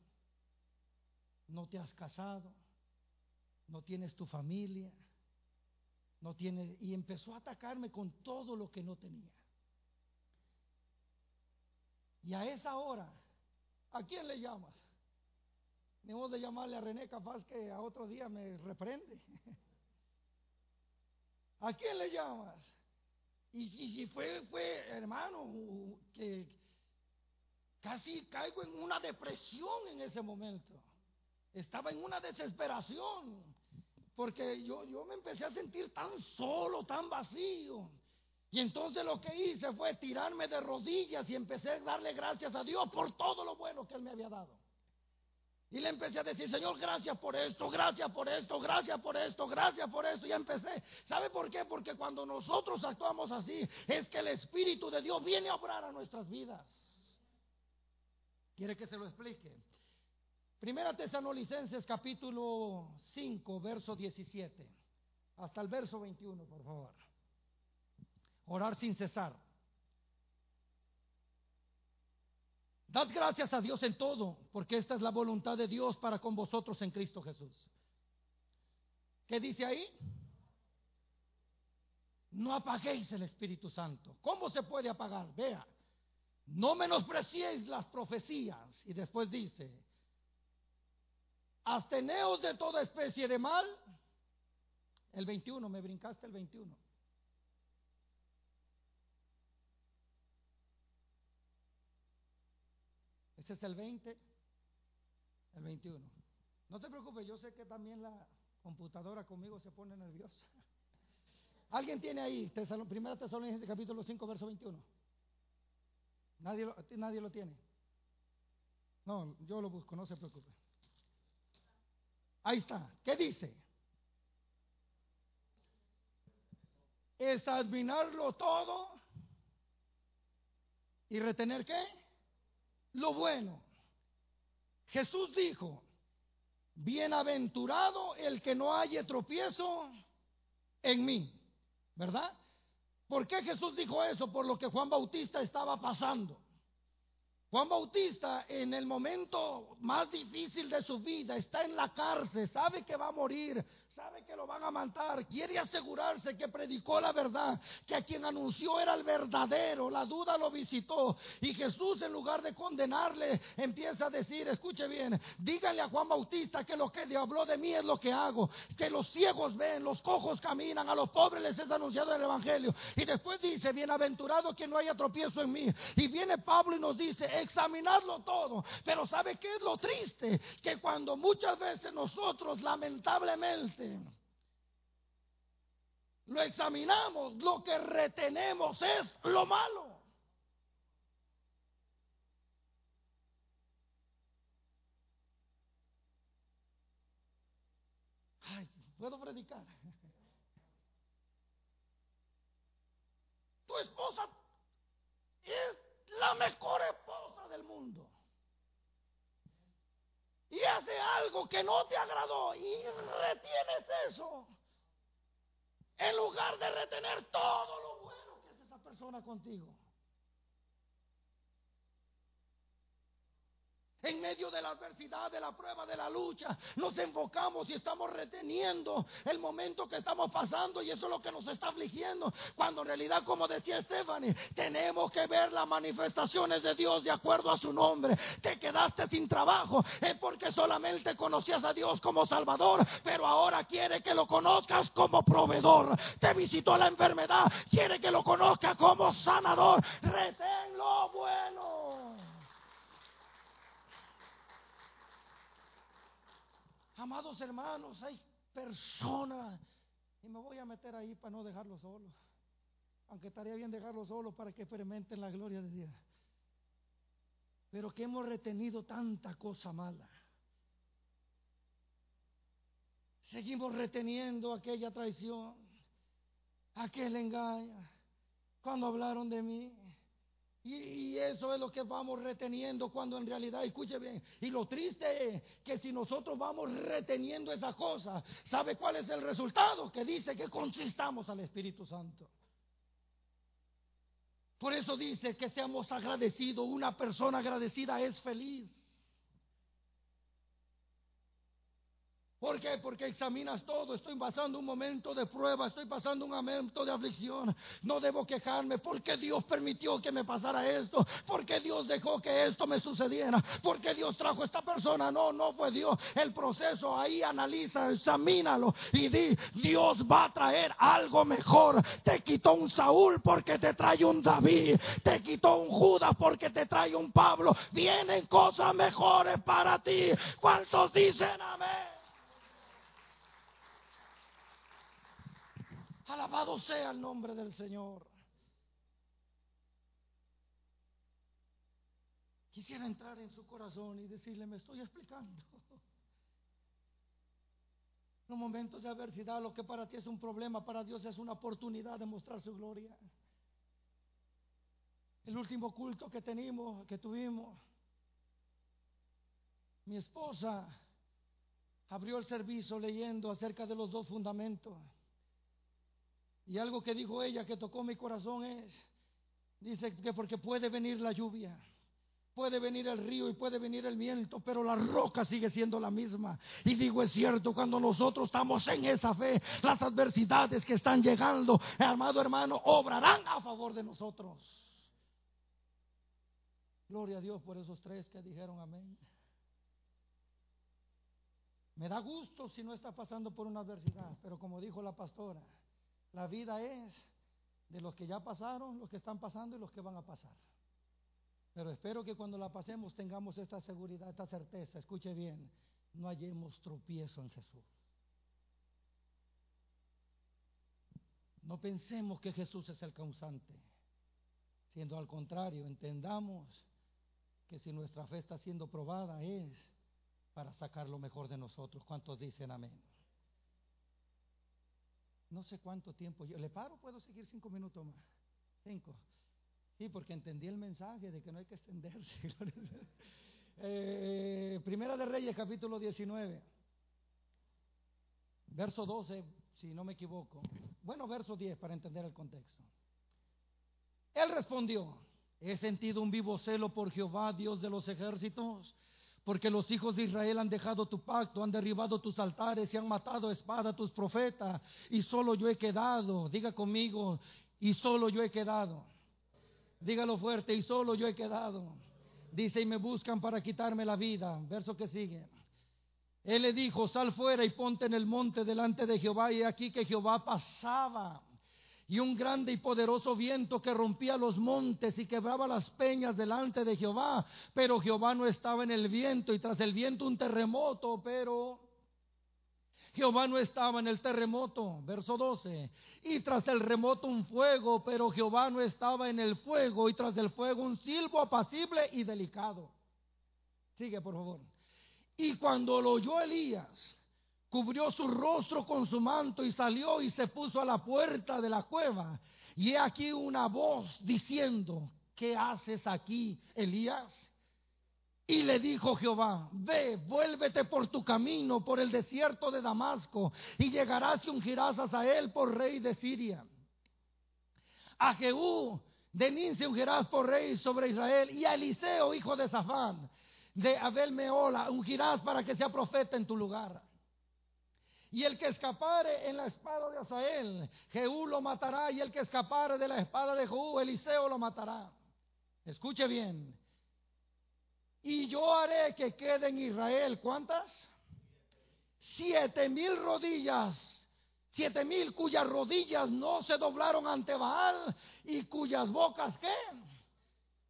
S1: no te has casado, no tienes tu familia, no tienes y empezó a atacarme con todo lo que no tenía. Y a esa hora, ¿a quién le llamas? Ni de llamarle a René capaz que a otro día me reprende. ¿A quién le llamas? Y, y, fue, fue, hermano, que casi caigo en una depresión en ese momento. Estaba en una desesperación. Porque yo, yo me empecé a sentir tan solo, tan vacío. Y entonces lo que hice fue tirarme de rodillas y empecé a darle gracias a Dios por todo lo bueno que Él me había dado. Y le empecé a decir, Señor, gracias por esto, gracias por esto, gracias por esto, gracias por esto. Y empecé. ¿Sabe por qué? Porque cuando nosotros actuamos así, es que el Espíritu de Dios viene a obrar a nuestras vidas. ¿Quiere que se lo explique? Primera Tesanolicenses capítulo 5, verso 17. Hasta el verso 21, por favor. Orar sin cesar. Dad gracias a Dios en todo, porque esta es la voluntad de Dios para con vosotros en Cristo Jesús. ¿Qué dice ahí? No apaguéis el Espíritu Santo. ¿Cómo se puede apagar? Vea, no menospreciéis las profecías. Y después dice, absteneos de toda especie de mal. El 21, me brincaste el 21. Ese es el 20, el 21. No te preocupes, yo sé que también la computadora conmigo se pone nerviosa. ¿Alguien tiene ahí? Primera Tesalonicenses capítulo 5, verso 21. Nadie lo, nadie lo tiene. No, yo lo busco, no se preocupe. Ahí está. ¿Qué dice? Examinarlo todo y retener qué? Lo bueno. Jesús dijo, bienaventurado el que no haya tropiezo en mí. ¿Verdad? ¿Por qué Jesús dijo eso? Por lo que Juan Bautista estaba pasando. Juan Bautista en el momento más difícil de su vida está en la cárcel, sabe que va a morir, sabe que lo van a matar, quiere asegurarse que predicó la verdad, que a quien anunció era el verdadero, la duda lo visitó y Jesús en lugar de condenarle empieza a decir, escuche bien, díganle a Juan Bautista que lo que habló de mí es lo que hago, que los ciegos ven, los cojos caminan, a los pobres les es anunciado el Evangelio y después dice, bienaventurado que no haya tropiezo en mí y viene Pablo y nos dice, examinadlo todo, pero ¿sabe qué es lo triste? Que cuando muchas veces nosotros lamentablemente lo examinamos, lo que retenemos es lo malo. Ay, puedo predicar. Tu esposa es la mejor esposa del mundo y hace algo que no te agradó y retienes eso, en lugar de retener todo lo bueno que es esa persona contigo. En medio de la adversidad, de la prueba, de la lucha, nos enfocamos y estamos reteniendo el momento que estamos pasando y eso es lo que nos está afligiendo. Cuando en realidad, como decía Stephanie, tenemos que ver las manifestaciones de Dios de acuerdo a su nombre. Te quedaste sin trabajo, es porque solamente conocías a Dios como Salvador, pero ahora quiere que lo conozcas como proveedor. Te visitó la enfermedad, quiere que lo conozcas como sanador. Retén lo bueno. Amados hermanos, hay personas, y me voy a meter ahí para no dejarlo solo, aunque estaría bien dejarlo solo para que experimenten la gloria de Dios. Pero que hemos retenido tanta cosa mala. Seguimos reteniendo aquella traición, aquel engaño, cuando hablaron de mí, y, eso es lo que vamos reteniendo cuando en realidad, escuche bien, y lo triste es que si nosotros vamos reteniendo esa cosa, ¿sabe cuál es el resultado? Que dice que consistamos al Espíritu Santo. Por eso dice que seamos agradecidos. Una persona agradecida es feliz. ¿Por qué? Porque examinas todo. Estoy pasando un momento de prueba, estoy pasando un momento de aflicción. No debo quejarme porque Dios permitió que me pasara esto, porque Dios dejó que esto me sucediera, porque Dios trajo a esta persona. No, no fue Dios. El proceso ahí analiza, examínalo y di, Dios va a traer algo mejor. Te quitó un Saúl porque te trae un David. Te quitó un Judas porque te trae un Pablo. Vienen cosas mejores para ti. ¿Cuántos dicen amén? Alabado sea el nombre del Señor. Quisiera entrar en su corazón y decirle, me estoy explicando. En momentos de adversidad, lo que para ti es un problema, para Dios es una oportunidad de mostrar su gloria. El último culto que tenemos, que tuvimos, mi esposa abrió el servicio leyendo acerca de los dos fundamentos Y algo que dijo ella que tocó mi corazón es, dice que porque puede venir la lluvia, puede venir el río y puede venir el viento, pero la roca sigue siendo la misma. Y digo, es cierto, cuando nosotros estamos en esa fe, las adversidades que están llegando, amado hermano, obrarán a favor de nosotros. Gloria a Dios por esos tres que dijeron amén. Me da gusto si no está pasando por una adversidad, pero como dijo la pastora, la vida es de los que ya pasaron, los que están pasando y los que van a pasar. Pero espero que cuando la pasemos tengamos esta seguridad, esta certeza. Escuche bien, no hallemos tropiezo en Jesús. No pensemos que Jesús es el causante, siendo al contrario, entendamos que si nuestra fe está siendo probada es para sacar lo mejor de nosotros. ¿Cuántos dicen amén? No sé cuánto tiempo yo le paro, puedo seguir cinco minutos más. Cinco. Sí, porque entendí el mensaje de que no hay que extenderse. eh, Primera de Reyes, capítulo 19, verso 12, si no me equivoco. Bueno, verso 10 para entender el contexto. Él respondió, he sentido un vivo celo por Jehová, Dios de los ejércitos, porque los hijos de Israel han dejado tu pacto, han derribado tus altares y han matado a espada a tus profetas, y solo yo he quedado, diga conmigo, y solo yo he quedado. Dígalo fuerte, y solo yo he quedado. Dice, y me buscan para quitarme la vida. Verso que sigue. Él le dijo, sal fuera y ponte en el monte delante de Jehová. Y aquí que Jehová pasaba. Y un grande y poderoso viento que rompía los montes y quebraba las peñas delante de Jehová. Pero Jehová no estaba en el viento y tras el viento un terremoto, pero Jehová no estaba en el terremoto, verso 12. Y tras el remoto un fuego, pero Jehová no estaba en el fuego. Y tras el fuego un silbo apacible y delicado. Sigue, por favor. Y cuando lo oyó Elías, cubrió su rostro con su manto y salió y se puso a la puerta de la cueva. Y he aquí una voz diciendo, ¿qué haces aquí, Elías? Y le dijo Jehová, ve, vuélvete por tu camino, por el desierto de Damasco, y llegarás y ungirás a Sael por rey de Siria. A Jehú de Nin se ungirás por rey sobre Israel, y a Eliseo, hijo de Safán, de Abel Meola, ungirás para que sea profeta en tu lugar. Y el que escapare en la espada de Asael, Jehú lo matará, y el que escapare de la espada de Jehú, Eliseo lo matará. Escuche bien. Y yo haré que quede en Israel, ¿cuántas? Siete mil rodillas, siete mil cuyas rodillas no se doblaron ante Baal y cuyas bocas, ¿qué?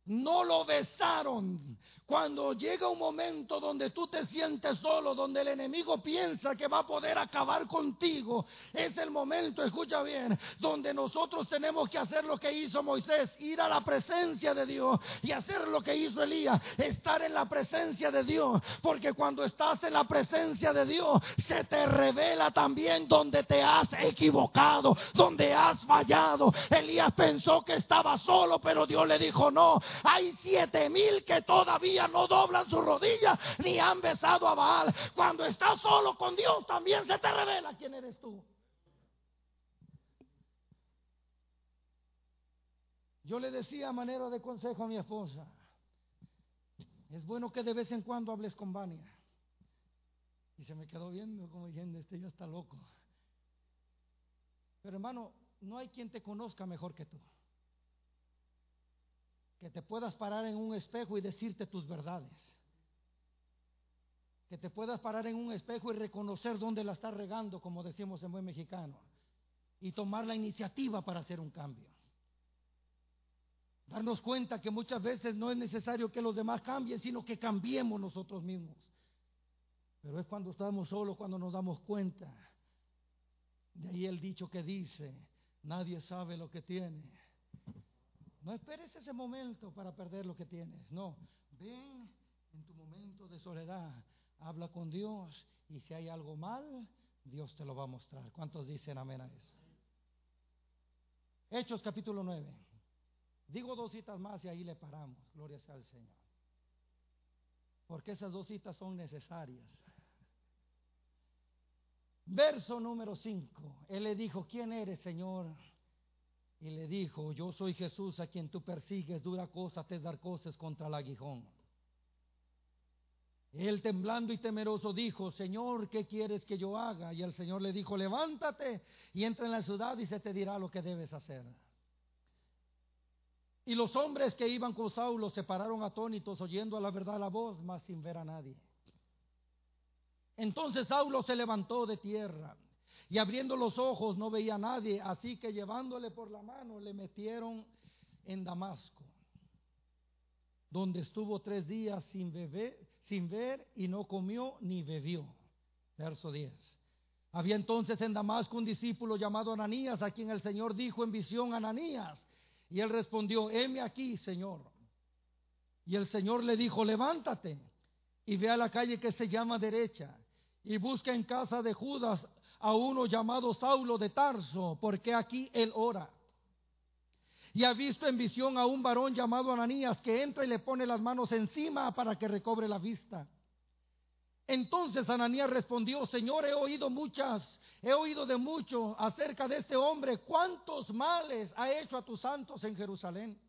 S1: No lo besaron. Cuando llega un momento donde tú te sientes solo, donde el enemigo piensa que va a poder acabar contigo, es el momento, escucha bien, donde nosotros tenemos que hacer lo que hizo Moisés, ir a la presencia de Dios y hacer lo que hizo Elías, estar en la presencia de Dios, porque cuando estás en la presencia de Dios, se te revela también donde te has equivocado, donde has fallado. Elías pensó que estaba solo, pero Dios le dijo, no, hay siete mil que todavía no doblan sus rodillas ni han besado a Baal. Cuando estás solo con Dios también se te revela quién eres tú. Yo le decía a manera de consejo a mi esposa, es bueno que de vez en cuando hables con Vania. Y se me quedó viendo como diciendo, este ya está loco. Pero hermano, no hay quien te conozca mejor que tú que te puedas parar en un espejo y decirte tus verdades. Que te puedas parar en un espejo y reconocer dónde la estás regando, como decimos en buen mexicano, y tomar la iniciativa para hacer un cambio. Darnos cuenta que muchas veces no es necesario que los demás cambien, sino que cambiemos nosotros mismos. Pero es cuando estamos solos, cuando nos damos cuenta. De ahí el dicho que dice, nadie sabe lo que tiene no esperes ese momento para perder lo que tienes. No, ven en tu momento de soledad, habla con Dios y si hay algo mal, Dios te lo va a mostrar. ¿Cuántos dicen amén a eso? Hechos capítulo 9. Digo dos citas más y ahí le paramos. Gloria sea al Señor. Porque esas dos citas son necesarias. Verso número 5. Él le dijo, ¿quién eres, Señor? Y le dijo, yo soy Jesús a quien tú persigues, dura cosa te dar cosas contra el aguijón. Él temblando y temeroso dijo, Señor, ¿qué quieres que yo haga? Y el Señor le dijo, levántate y entra en la ciudad y se te dirá lo que debes hacer. Y los hombres que iban con Saulo se pararon atónitos oyendo a la verdad la voz, mas sin ver a nadie. Entonces Saulo se levantó de tierra y abriendo los ojos no veía a nadie, así que llevándole por la mano le metieron en Damasco, donde estuvo tres días sin beber, sin ver y no comió ni bebió. Verso 10. Había entonces en Damasco un discípulo llamado Ananías, a quien el Señor dijo en visión, Ananías. Y él respondió, heme aquí, Señor. Y el Señor le dijo, levántate y ve a la calle que se llama derecha y busca en casa de Judas a uno llamado Saulo de Tarso, porque aquí él ora. Y ha visto en visión a un varón llamado Ananías que entra y le pone las manos encima para que recobre la vista. Entonces Ananías respondió, Señor, he oído muchas, he oído de mucho acerca de este hombre, cuántos males ha hecho a tus santos en Jerusalén.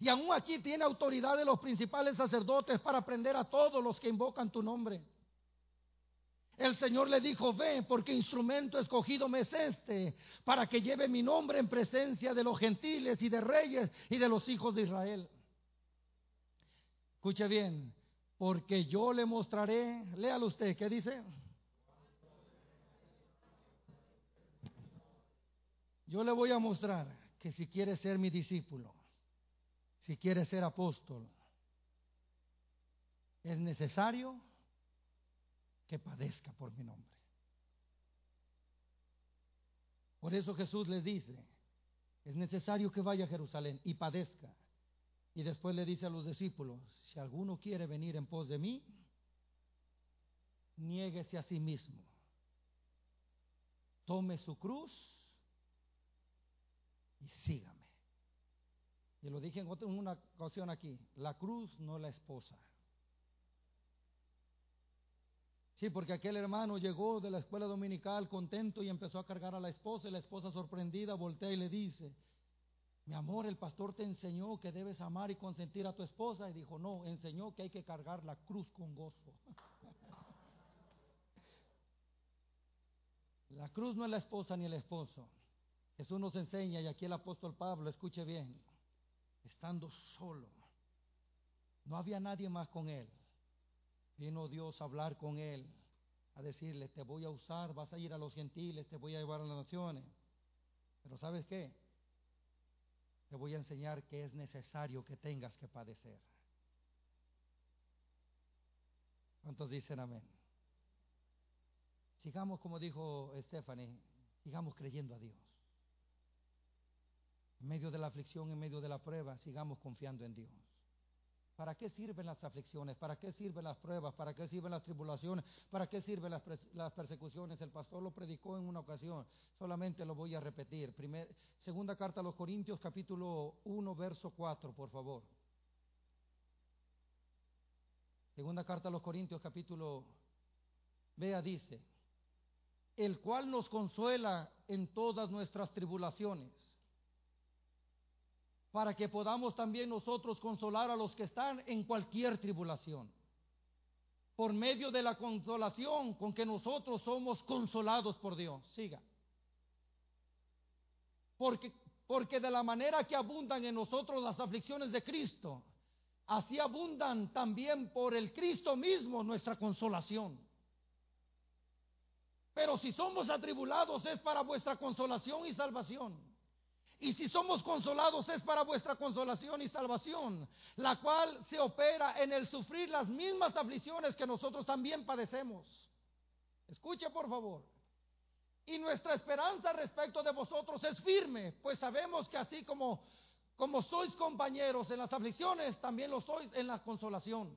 S1: Y aún aquí tiene autoridad de los principales sacerdotes para prender a todos los que invocan tu nombre. El Señor le dijo, ve, porque instrumento escogido me es este, para que lleve mi nombre en presencia de los gentiles y de reyes y de los hijos de Israel. Escuche bien, porque yo le mostraré, léalo usted, ¿qué dice? Yo le voy a mostrar que si quiere ser mi discípulo, si quiere ser apóstol, es necesario que padezca por mi nombre. Por eso Jesús les dice, es necesario que vaya a Jerusalén y padezca. Y después le dice a los discípulos, si alguno quiere venir en pos de mí, niéguese a sí mismo. Tome su cruz y sígame. Y lo dije en una ocasión aquí, la cruz no la esposa. Sí, porque aquel hermano llegó de la escuela dominical contento y empezó a cargar a la esposa y la esposa sorprendida voltea y le dice, mi amor, el pastor te enseñó que debes amar y consentir a tu esposa y dijo, no, enseñó que hay que cargar la cruz con gozo. la cruz no es la esposa ni el esposo. Jesús nos enseña y aquí el apóstol Pablo, escuche bien, estando solo, no había nadie más con él. Vino Dios a hablar con él, a decirle, te voy a usar, vas a ir a los gentiles, te voy a llevar a las naciones. Pero ¿sabes qué? Te voy a enseñar que es necesario que tengas que padecer. ¿Cuántos dicen amén? Sigamos, como dijo Stephanie, sigamos creyendo a Dios. En medio de la aflicción, en medio de la prueba, sigamos confiando en Dios. ¿Para qué sirven las aflicciones? ¿Para qué sirven las pruebas? ¿Para qué sirven las tribulaciones? ¿Para qué sirven las, persecuciones? El pastor lo predicó en una ocasión, solamente lo voy a repetir. segunda carta a los Corintios, capítulo 1, verso 4, por favor. Segunda carta a los Corintios, capítulo, vea, dice, el cual nos consuela en todas nuestras tribulaciones para que podamos también nosotros consolar a los que están en cualquier tribulación. Por medio de la consolación con que nosotros somos consolados por Dios. Siga. Porque, porque de la manera que abundan en nosotros las aflicciones de Cristo, así abundan también por el Cristo mismo nuestra consolación. Pero si somos atribulados es para vuestra consolación y salvación y si somos consolados es para vuestra consolación y salvación, la cual se opera en el sufrir las mismas aflicciones que nosotros también padecemos. Escuche por favor. Y nuestra esperanza respecto de vosotros es firme, pues sabemos que así como, como sois compañeros en las aflicciones, también lo sois en la consolación.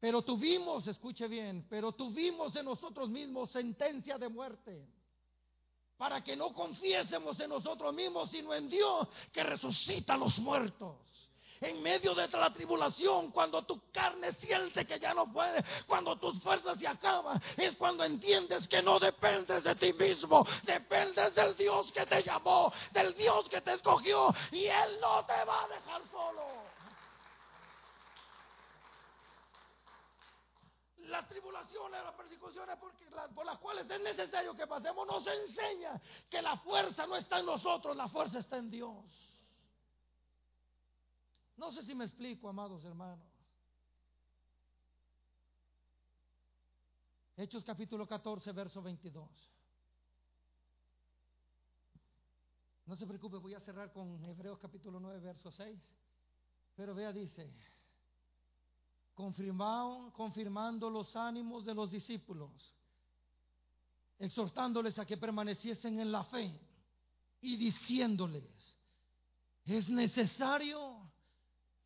S1: Pero tuvimos, escuche bien, pero tuvimos en nosotros mismos sentencia de muerte para que no confiésemos en nosotros mismos, sino en Dios que resucita a los muertos. En medio de la tribulación, cuando tu carne siente que ya no puede, cuando tus fuerzas se acaban, es cuando entiendes que no dependes de ti mismo, dependes del Dios que te llamó, del Dios que te escogió y Él no te va a dejar solo. Las tribulaciones, las persecuciones por las cuales es necesario que pasemos, nos enseña que la fuerza no está en nosotros, la fuerza está en Dios. No sé si me explico, amados hermanos. Hechos capítulo 14, verso 22. No se preocupe, voy a cerrar con Hebreos capítulo 9, verso 6. Pero vea, dice, confirmando los ánimos de los discípulos, exhortándoles a que permaneciesen en la fe y diciéndoles, es necesario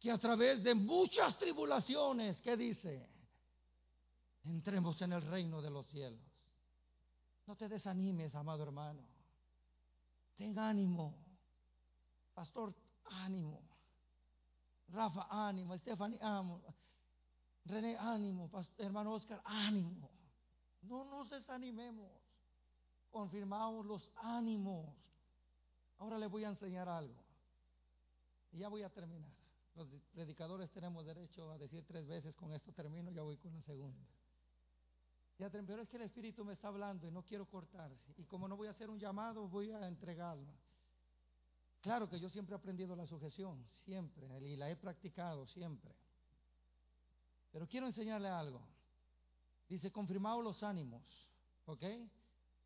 S1: que a través de muchas tribulaciones, ¿qué dice? Entremos en el reino de los cielos. No te desanimes, amado hermano. Ten ánimo. Pastor, ánimo. Rafa, ánimo. Stephanie, ánimo. René, ánimo, hermano Oscar, ánimo. No nos desanimemos. Confirmamos los ánimos. Ahora le voy a enseñar algo. Y ya voy a terminar. Los predicadores tenemos derecho a decir tres veces, con esto termino, ya voy con la segunda. Ya, pero es que el Espíritu me está hablando y no quiero cortarse. Y como no voy a hacer un llamado, voy a entregarlo. Claro que yo siempre he aprendido la sujeción, siempre, y la he practicado siempre. Pero quiero enseñarle algo. Dice, confirmado los ánimos, ¿ok?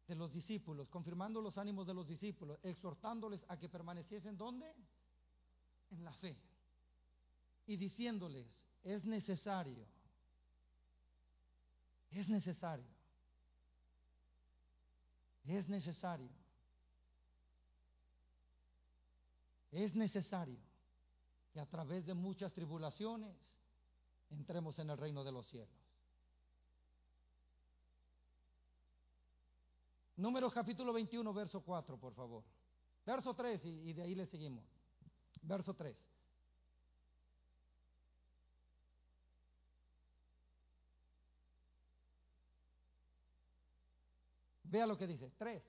S1: De los discípulos, confirmando los ánimos de los discípulos, exhortándoles a que permaneciesen ¿dónde? En la fe. Y diciéndoles, es necesario, es necesario, es necesario, es necesario que a través de muchas tribulaciones, entremos en el reino de los cielos. Números capítulo 21, verso 4, por favor. Verso 3 y, y de ahí le seguimos. Verso 3. Vea lo que dice. 3.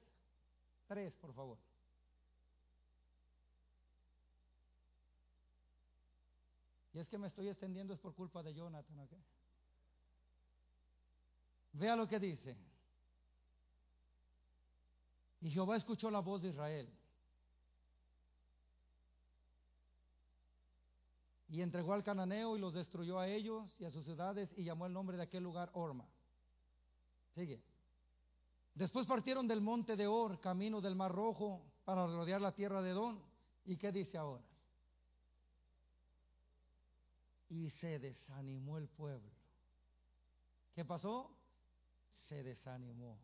S1: 3, por favor. Y es que me estoy extendiendo es por culpa de Jonathan. Vea lo que dice. Y Jehová escuchó la voz de Israel. Y entregó al cananeo y los destruyó a ellos y a sus ciudades y llamó el nombre de aquel lugar Orma. Sigue. Después partieron del monte de Or, camino del Mar Rojo, para rodear la tierra de Don. ¿Y qué dice ahora? Y se desanimó el pueblo. ¿Qué pasó? Se desanimó.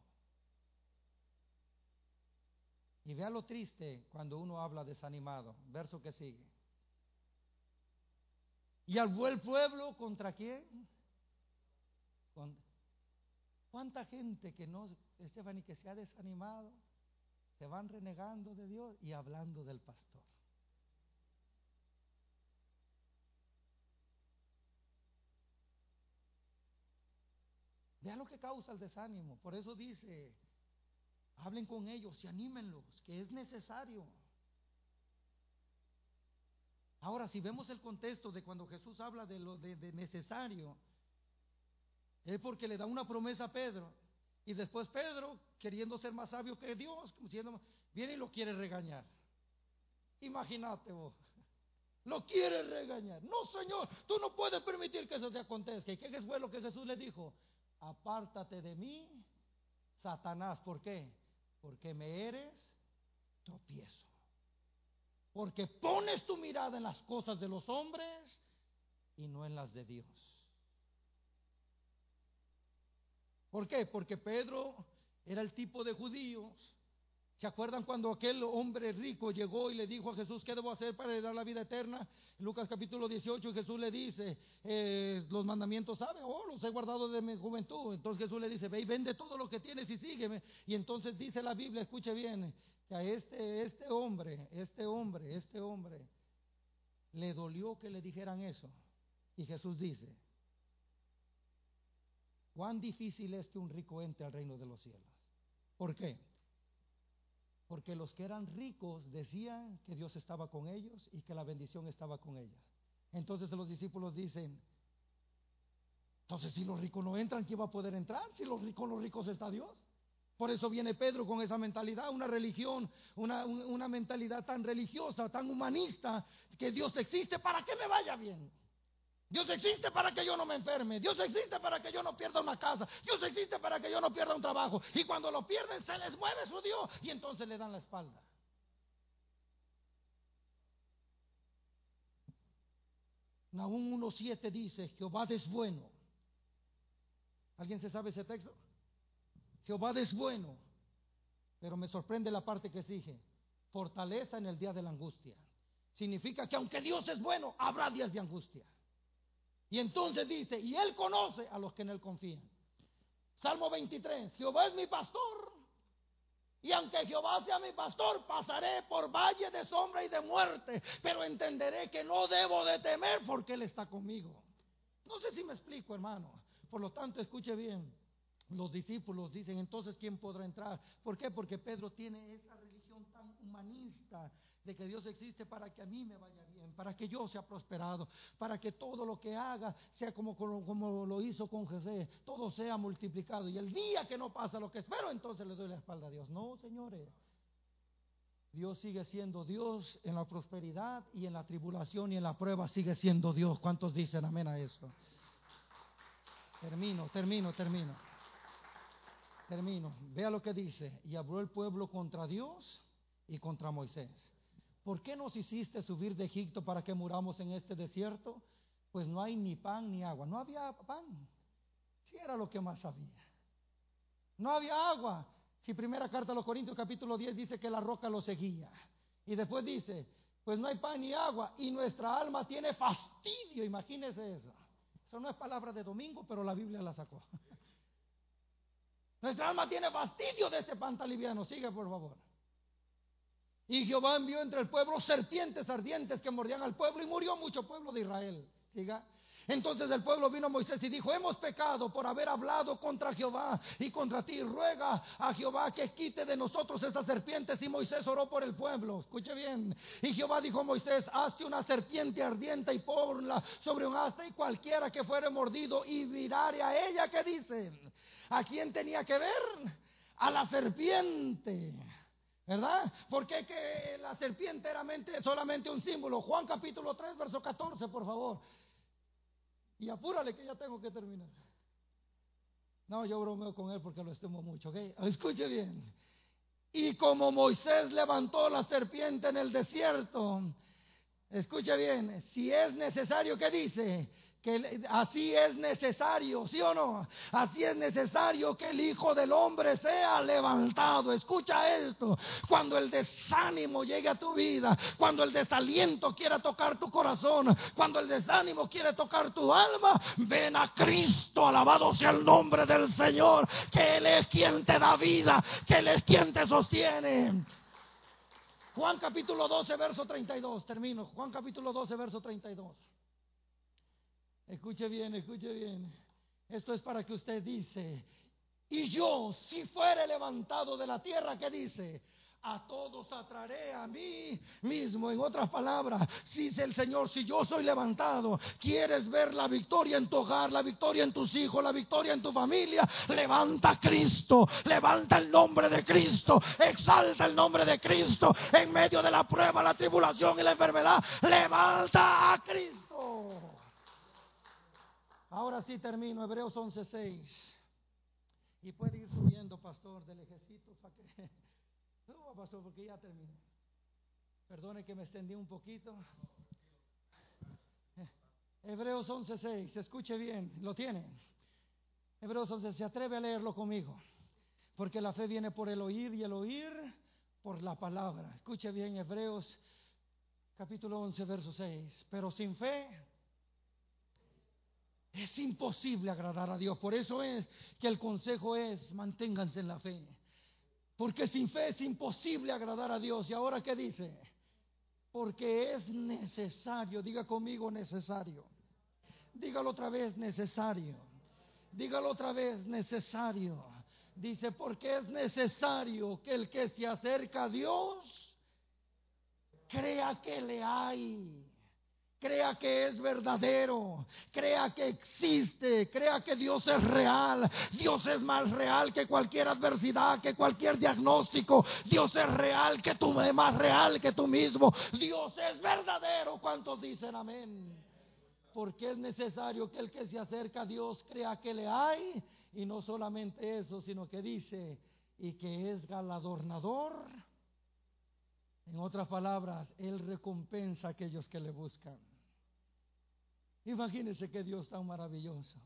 S1: Y vea lo triste cuando uno habla desanimado. Verso que sigue. Y al el pueblo contra quién? ¿Cuánta gente que no, Esteban, que se ha desanimado, se van renegando de Dios y hablando del pastor? Vean lo que causa el desánimo. Por eso dice, hablen con ellos y anímenlos, que es necesario. Ahora, si vemos el contexto de cuando Jesús habla de lo de, necesario, es porque le da una promesa a Pedro. Y después Pedro, queriendo ser más sabio que Dios, viene y lo quiere regañar. Imagínate vos. Lo quiere regañar. No, Señor, tú no puedes permitir que eso te acontezca. ¿Y qué fue lo que Jesús le dijo? Apártate de mí, Satanás. ¿Por qué? Porque me eres tropiezo. Porque pones tu mirada en las cosas de los hombres y no en las de Dios. ¿Por qué? Porque Pedro era el tipo de judíos ¿Se acuerdan cuando aquel hombre rico llegó y le dijo a Jesús, ¿qué debo hacer para heredar la vida eterna? Lucas capítulo 18, Jesús le dice, eh, los mandamientos sabe, oh, los he guardado de mi juventud. Entonces Jesús le dice, ve y vende todo lo que tienes y sígueme. Y entonces dice la Biblia, escuche bien, que a este, este hombre, este hombre, este hombre, le dolió que le dijeran eso. Y Jesús dice, cuán difícil es que un rico entre al reino de los cielos. ¿Por qué? Porque los que eran ricos decían que Dios estaba con ellos y que la bendición estaba con ellos. Entonces los discípulos dicen, entonces si los ricos no entran, ¿quién va a poder entrar? Si los ricos, los ricos está Dios. Por eso viene Pedro con esa mentalidad, una religión, una, una mentalidad tan religiosa, tan humanista, que Dios existe para que me vaya bien. Dios existe para que yo no me enferme. Dios existe para que yo no pierda una casa. Dios existe para que yo no pierda un trabajo. Y cuando lo pierden se les mueve su Dios y entonces le dan la espalda. Nahum 1.7 dice, Jehová es bueno. ¿Alguien se sabe ese texto? Jehová es bueno. Pero me sorprende la parte que sigue. Fortaleza en el día de la angustia. Significa que aunque Dios es bueno, habrá días de angustia. Y entonces dice, y Él conoce a los que en Él confían. Salmo 23, Jehová es mi pastor. Y aunque Jehová sea mi pastor, pasaré por valle de sombra y de muerte, pero entenderé que no debo de temer porque Él está conmigo. No sé si me explico, hermano. Por lo tanto, escuche bien. Los discípulos dicen, entonces, ¿quién podrá entrar? ¿Por qué? Porque Pedro tiene esa religión tan humanista, de que Dios existe para que a mí me vaya bien, para que yo sea prosperado, para que todo lo que haga sea como, como, lo hizo con José, todo sea multiplicado. Y el día que no pasa lo que espero, entonces le doy la espalda a Dios. No, señores. Dios sigue siendo Dios en la prosperidad y en la tribulación y en la prueba sigue siendo Dios. ¿Cuántos dicen amén a eso? Termino, termino, termino. Termino. Vea lo que dice. Y habló el pueblo contra Dios y contra Moisés. ¿Por qué nos hiciste subir de Egipto para que muramos en este desierto? Pues no hay ni pan ni agua. No había pan. Si era lo que más había. No había agua. Si primera carta a los Corintios capítulo 10 dice que la roca lo seguía. Y después dice, pues no hay pan ni agua y nuestra alma tiene fastidio. Imagínese eso. Eso no es palabra de domingo, pero la Biblia la sacó. Nuestra alma tiene fastidio de este pan liviano. Sigue, por favor. Y Jehová envió entre el pueblo serpientes ardientes que mordían al pueblo y murió mucho pueblo de Israel. Siga. Entonces el pueblo vino a Moisés y dijo, hemos pecado por haber hablado contra Jehová y contra ti. Ruega a Jehová que quite de nosotros estas serpientes. Y Moisés oró por el pueblo. Escuche bien. Y Jehová dijo a Moisés, hazte una serpiente ardiente y ponla sobre un asta y cualquiera que fuere mordido y mirare a ella. ¿Qué dice? ¿A quién tenía que ver? A la serpiente. ¿Verdad? Porque que la serpiente era solamente un símbolo. Juan capítulo 3, verso 14, por favor. Y apúrale que ya tengo que terminar. No, yo bromeo con él porque lo estimo mucho, ¿ok? Escuche bien. Y como Moisés levantó la serpiente en el desierto, escuche bien, si es necesario, ¿qué dice? Que así es necesario, ¿sí o no? Así es necesario que el Hijo del Hombre sea levantado. Escucha esto, cuando el desánimo llegue a tu vida, cuando el desaliento quiera tocar tu corazón, cuando el desánimo quiere tocar tu alma, ven a Cristo, alabado sea el nombre del Señor, que Él es quien te da vida, que Él es quien te sostiene. Juan capítulo 12, verso 32, termino. Juan capítulo 12, verso 32. Escuche bien, escuche bien. Esto es para que usted dice, y yo, si fuere levantado de la tierra, ¿qué dice? a todos atraeré a mí mismo. En otras palabras, si dice el Señor, si yo soy levantado, quieres ver la victoria en tu hogar, la victoria en tus hijos, la victoria en tu familia, levanta a Cristo, levanta el nombre de Cristo, exalta el nombre de Cristo en medio de la prueba, la tribulación y la enfermedad, levanta a Cristo. Ahora sí termino, Hebreos 11:6. Y puede ir subiendo, pastor, del ejército para que. Pastor, porque ya terminé. Perdone que me extendí un poquito. Hebreos 11:6, escuche bien, lo tiene. Hebreos 11, se atreve a leerlo conmigo. Porque la fe viene por el oír y el oír por la palabra. Escuche bien, Hebreos capítulo 11, verso 6. Pero sin fe es imposible agradar a Dios. Por eso es que el consejo es manténganse en la fe. Porque sin fe es imposible agradar a Dios. ¿Y ahora qué dice? Porque es necesario, diga conmigo necesario. Dígalo otra vez, necesario. Dígalo otra vez, necesario. Dice, porque es necesario que el que se acerca a Dios crea que le hay crea que es verdadero, crea que existe, crea que Dios es real. Dios es más real que cualquier adversidad, que cualquier diagnóstico. Dios es real que tú, más real que tú mismo. Dios es verdadero. ¿Cuántos dicen amén? Porque es necesario que el que se acerca a Dios crea que le hay. Y no solamente eso, sino que dice, y que es galadornador. En otras palabras, Él recompensa a aquellos que le buscan. Imagínese que Dios tan maravilloso.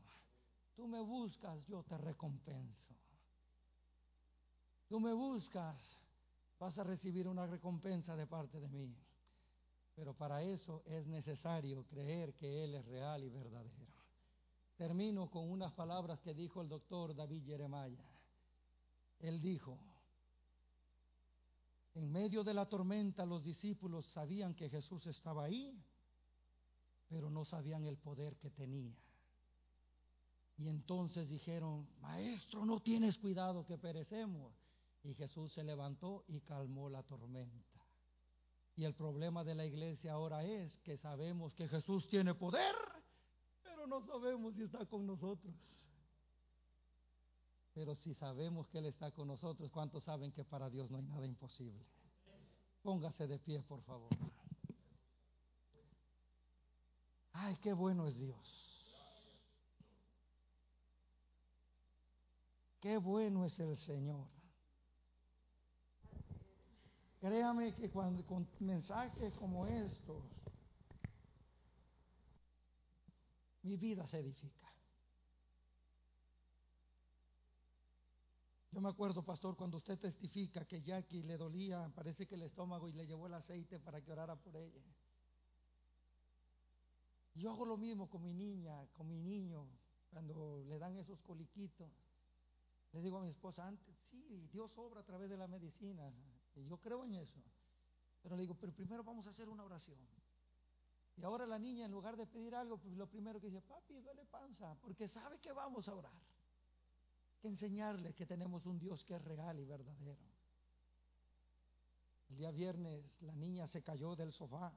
S1: Tú me buscas, yo te recompenso. Tú me buscas, vas a recibir una recompensa de parte de mí. Pero para eso es necesario creer que Él es real y verdadero. Termino con unas palabras que dijo el doctor David Jeremiah. Él dijo, en medio de la tormenta los discípulos sabían que Jesús estaba ahí pero no sabían el poder que tenía. Y entonces dijeron, maestro, no tienes cuidado que perecemos. Y Jesús se levantó y calmó la tormenta. Y el problema de la iglesia ahora es que sabemos que Jesús tiene poder, pero no sabemos si está con nosotros. Pero si sabemos que Él está con nosotros, ¿cuántos saben que para Dios no hay nada imposible? Póngase de pie, por favor. Ay, qué bueno es Dios. Qué bueno es el Señor. Créame que cuando con mensajes como estos, mi vida se edifica. Yo me acuerdo, pastor, cuando usted testifica que Jackie le dolía, parece que el estómago y le llevó el aceite para que orara por ella. Yo hago lo mismo con mi niña, con mi niño, cuando le dan esos coliquitos. Le digo a mi esposa antes, sí, Dios obra a través de la medicina. Y yo creo en eso. Pero le digo, pero primero vamos a hacer una oración. Y ahora la niña, en lugar de pedir algo, pues lo primero que dice, papi, duele panza, porque sabe que vamos a orar. Que enseñarle que tenemos un Dios que es real y verdadero. El día viernes la niña se cayó del sofá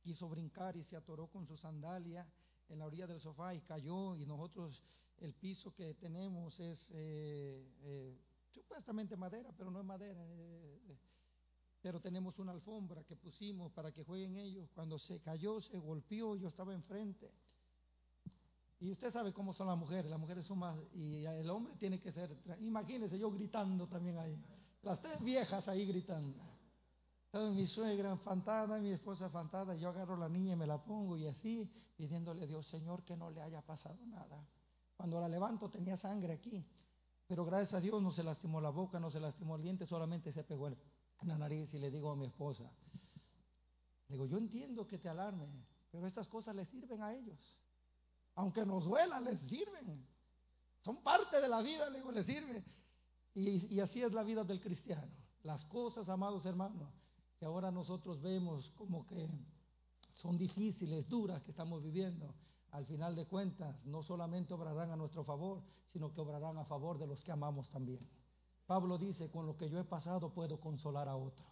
S1: quiso brincar y se atoró con su sandalia en la orilla del sofá y cayó y nosotros el piso que tenemos es eh, eh, supuestamente madera, pero no es madera. Eh, pero tenemos una alfombra que pusimos para que jueguen ellos. Cuando se cayó, se golpeó, yo estaba enfrente. Y usted sabe cómo son las mujeres, las mujeres son más, y el hombre tiene que ser, imagínese yo gritando también ahí, las tres viejas ahí gritando mi suegra fantada, mi esposa fantada, yo agarro a la niña y me la pongo y así, pidiéndole a Dios, Señor, que no le haya pasado nada. Cuando la levanto tenía sangre aquí, pero gracias a Dios no se lastimó la boca, no se lastimó el diente, solamente se pegó en la nariz y le digo a mi esposa, digo, yo entiendo que te alarme, pero estas cosas le sirven a ellos. Aunque nos duela, les sirven. Son parte de la vida, le digo, les sirve. Y así es la vida del cristiano. Las cosas, amados hermanos, que ahora nosotros vemos como que son difíciles, duras que estamos viviendo, al final de cuentas no solamente obrarán a nuestro favor, sino que obrarán a favor de los que amamos también. Pablo dice, con lo que yo he pasado puedo consolar a otro.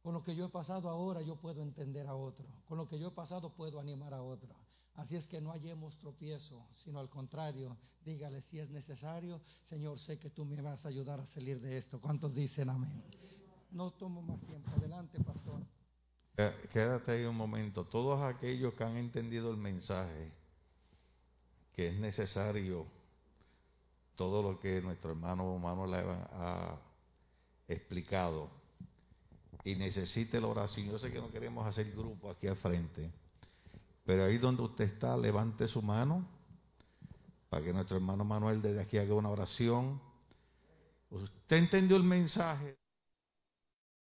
S1: Con lo que yo he pasado ahora yo puedo entender a otro. Con lo que yo he pasado puedo animar a otro. Así es que no hallemos tropiezo, sino al contrario, dígale si es necesario, Señor, sé que tú me vas a ayudar a salir de esto. ¿Cuántos dicen amén? No tomo más tiempo. Adelante, pastor.
S2: Quédate ahí un momento. Todos aquellos que han entendido el mensaje, que es necesario todo lo que nuestro hermano Manuel ha explicado y necesite la oración. Yo sé que no queremos hacer grupo aquí al frente, pero ahí donde usted está, levante su mano para que nuestro hermano Manuel desde aquí haga una oración. Usted entendió el mensaje.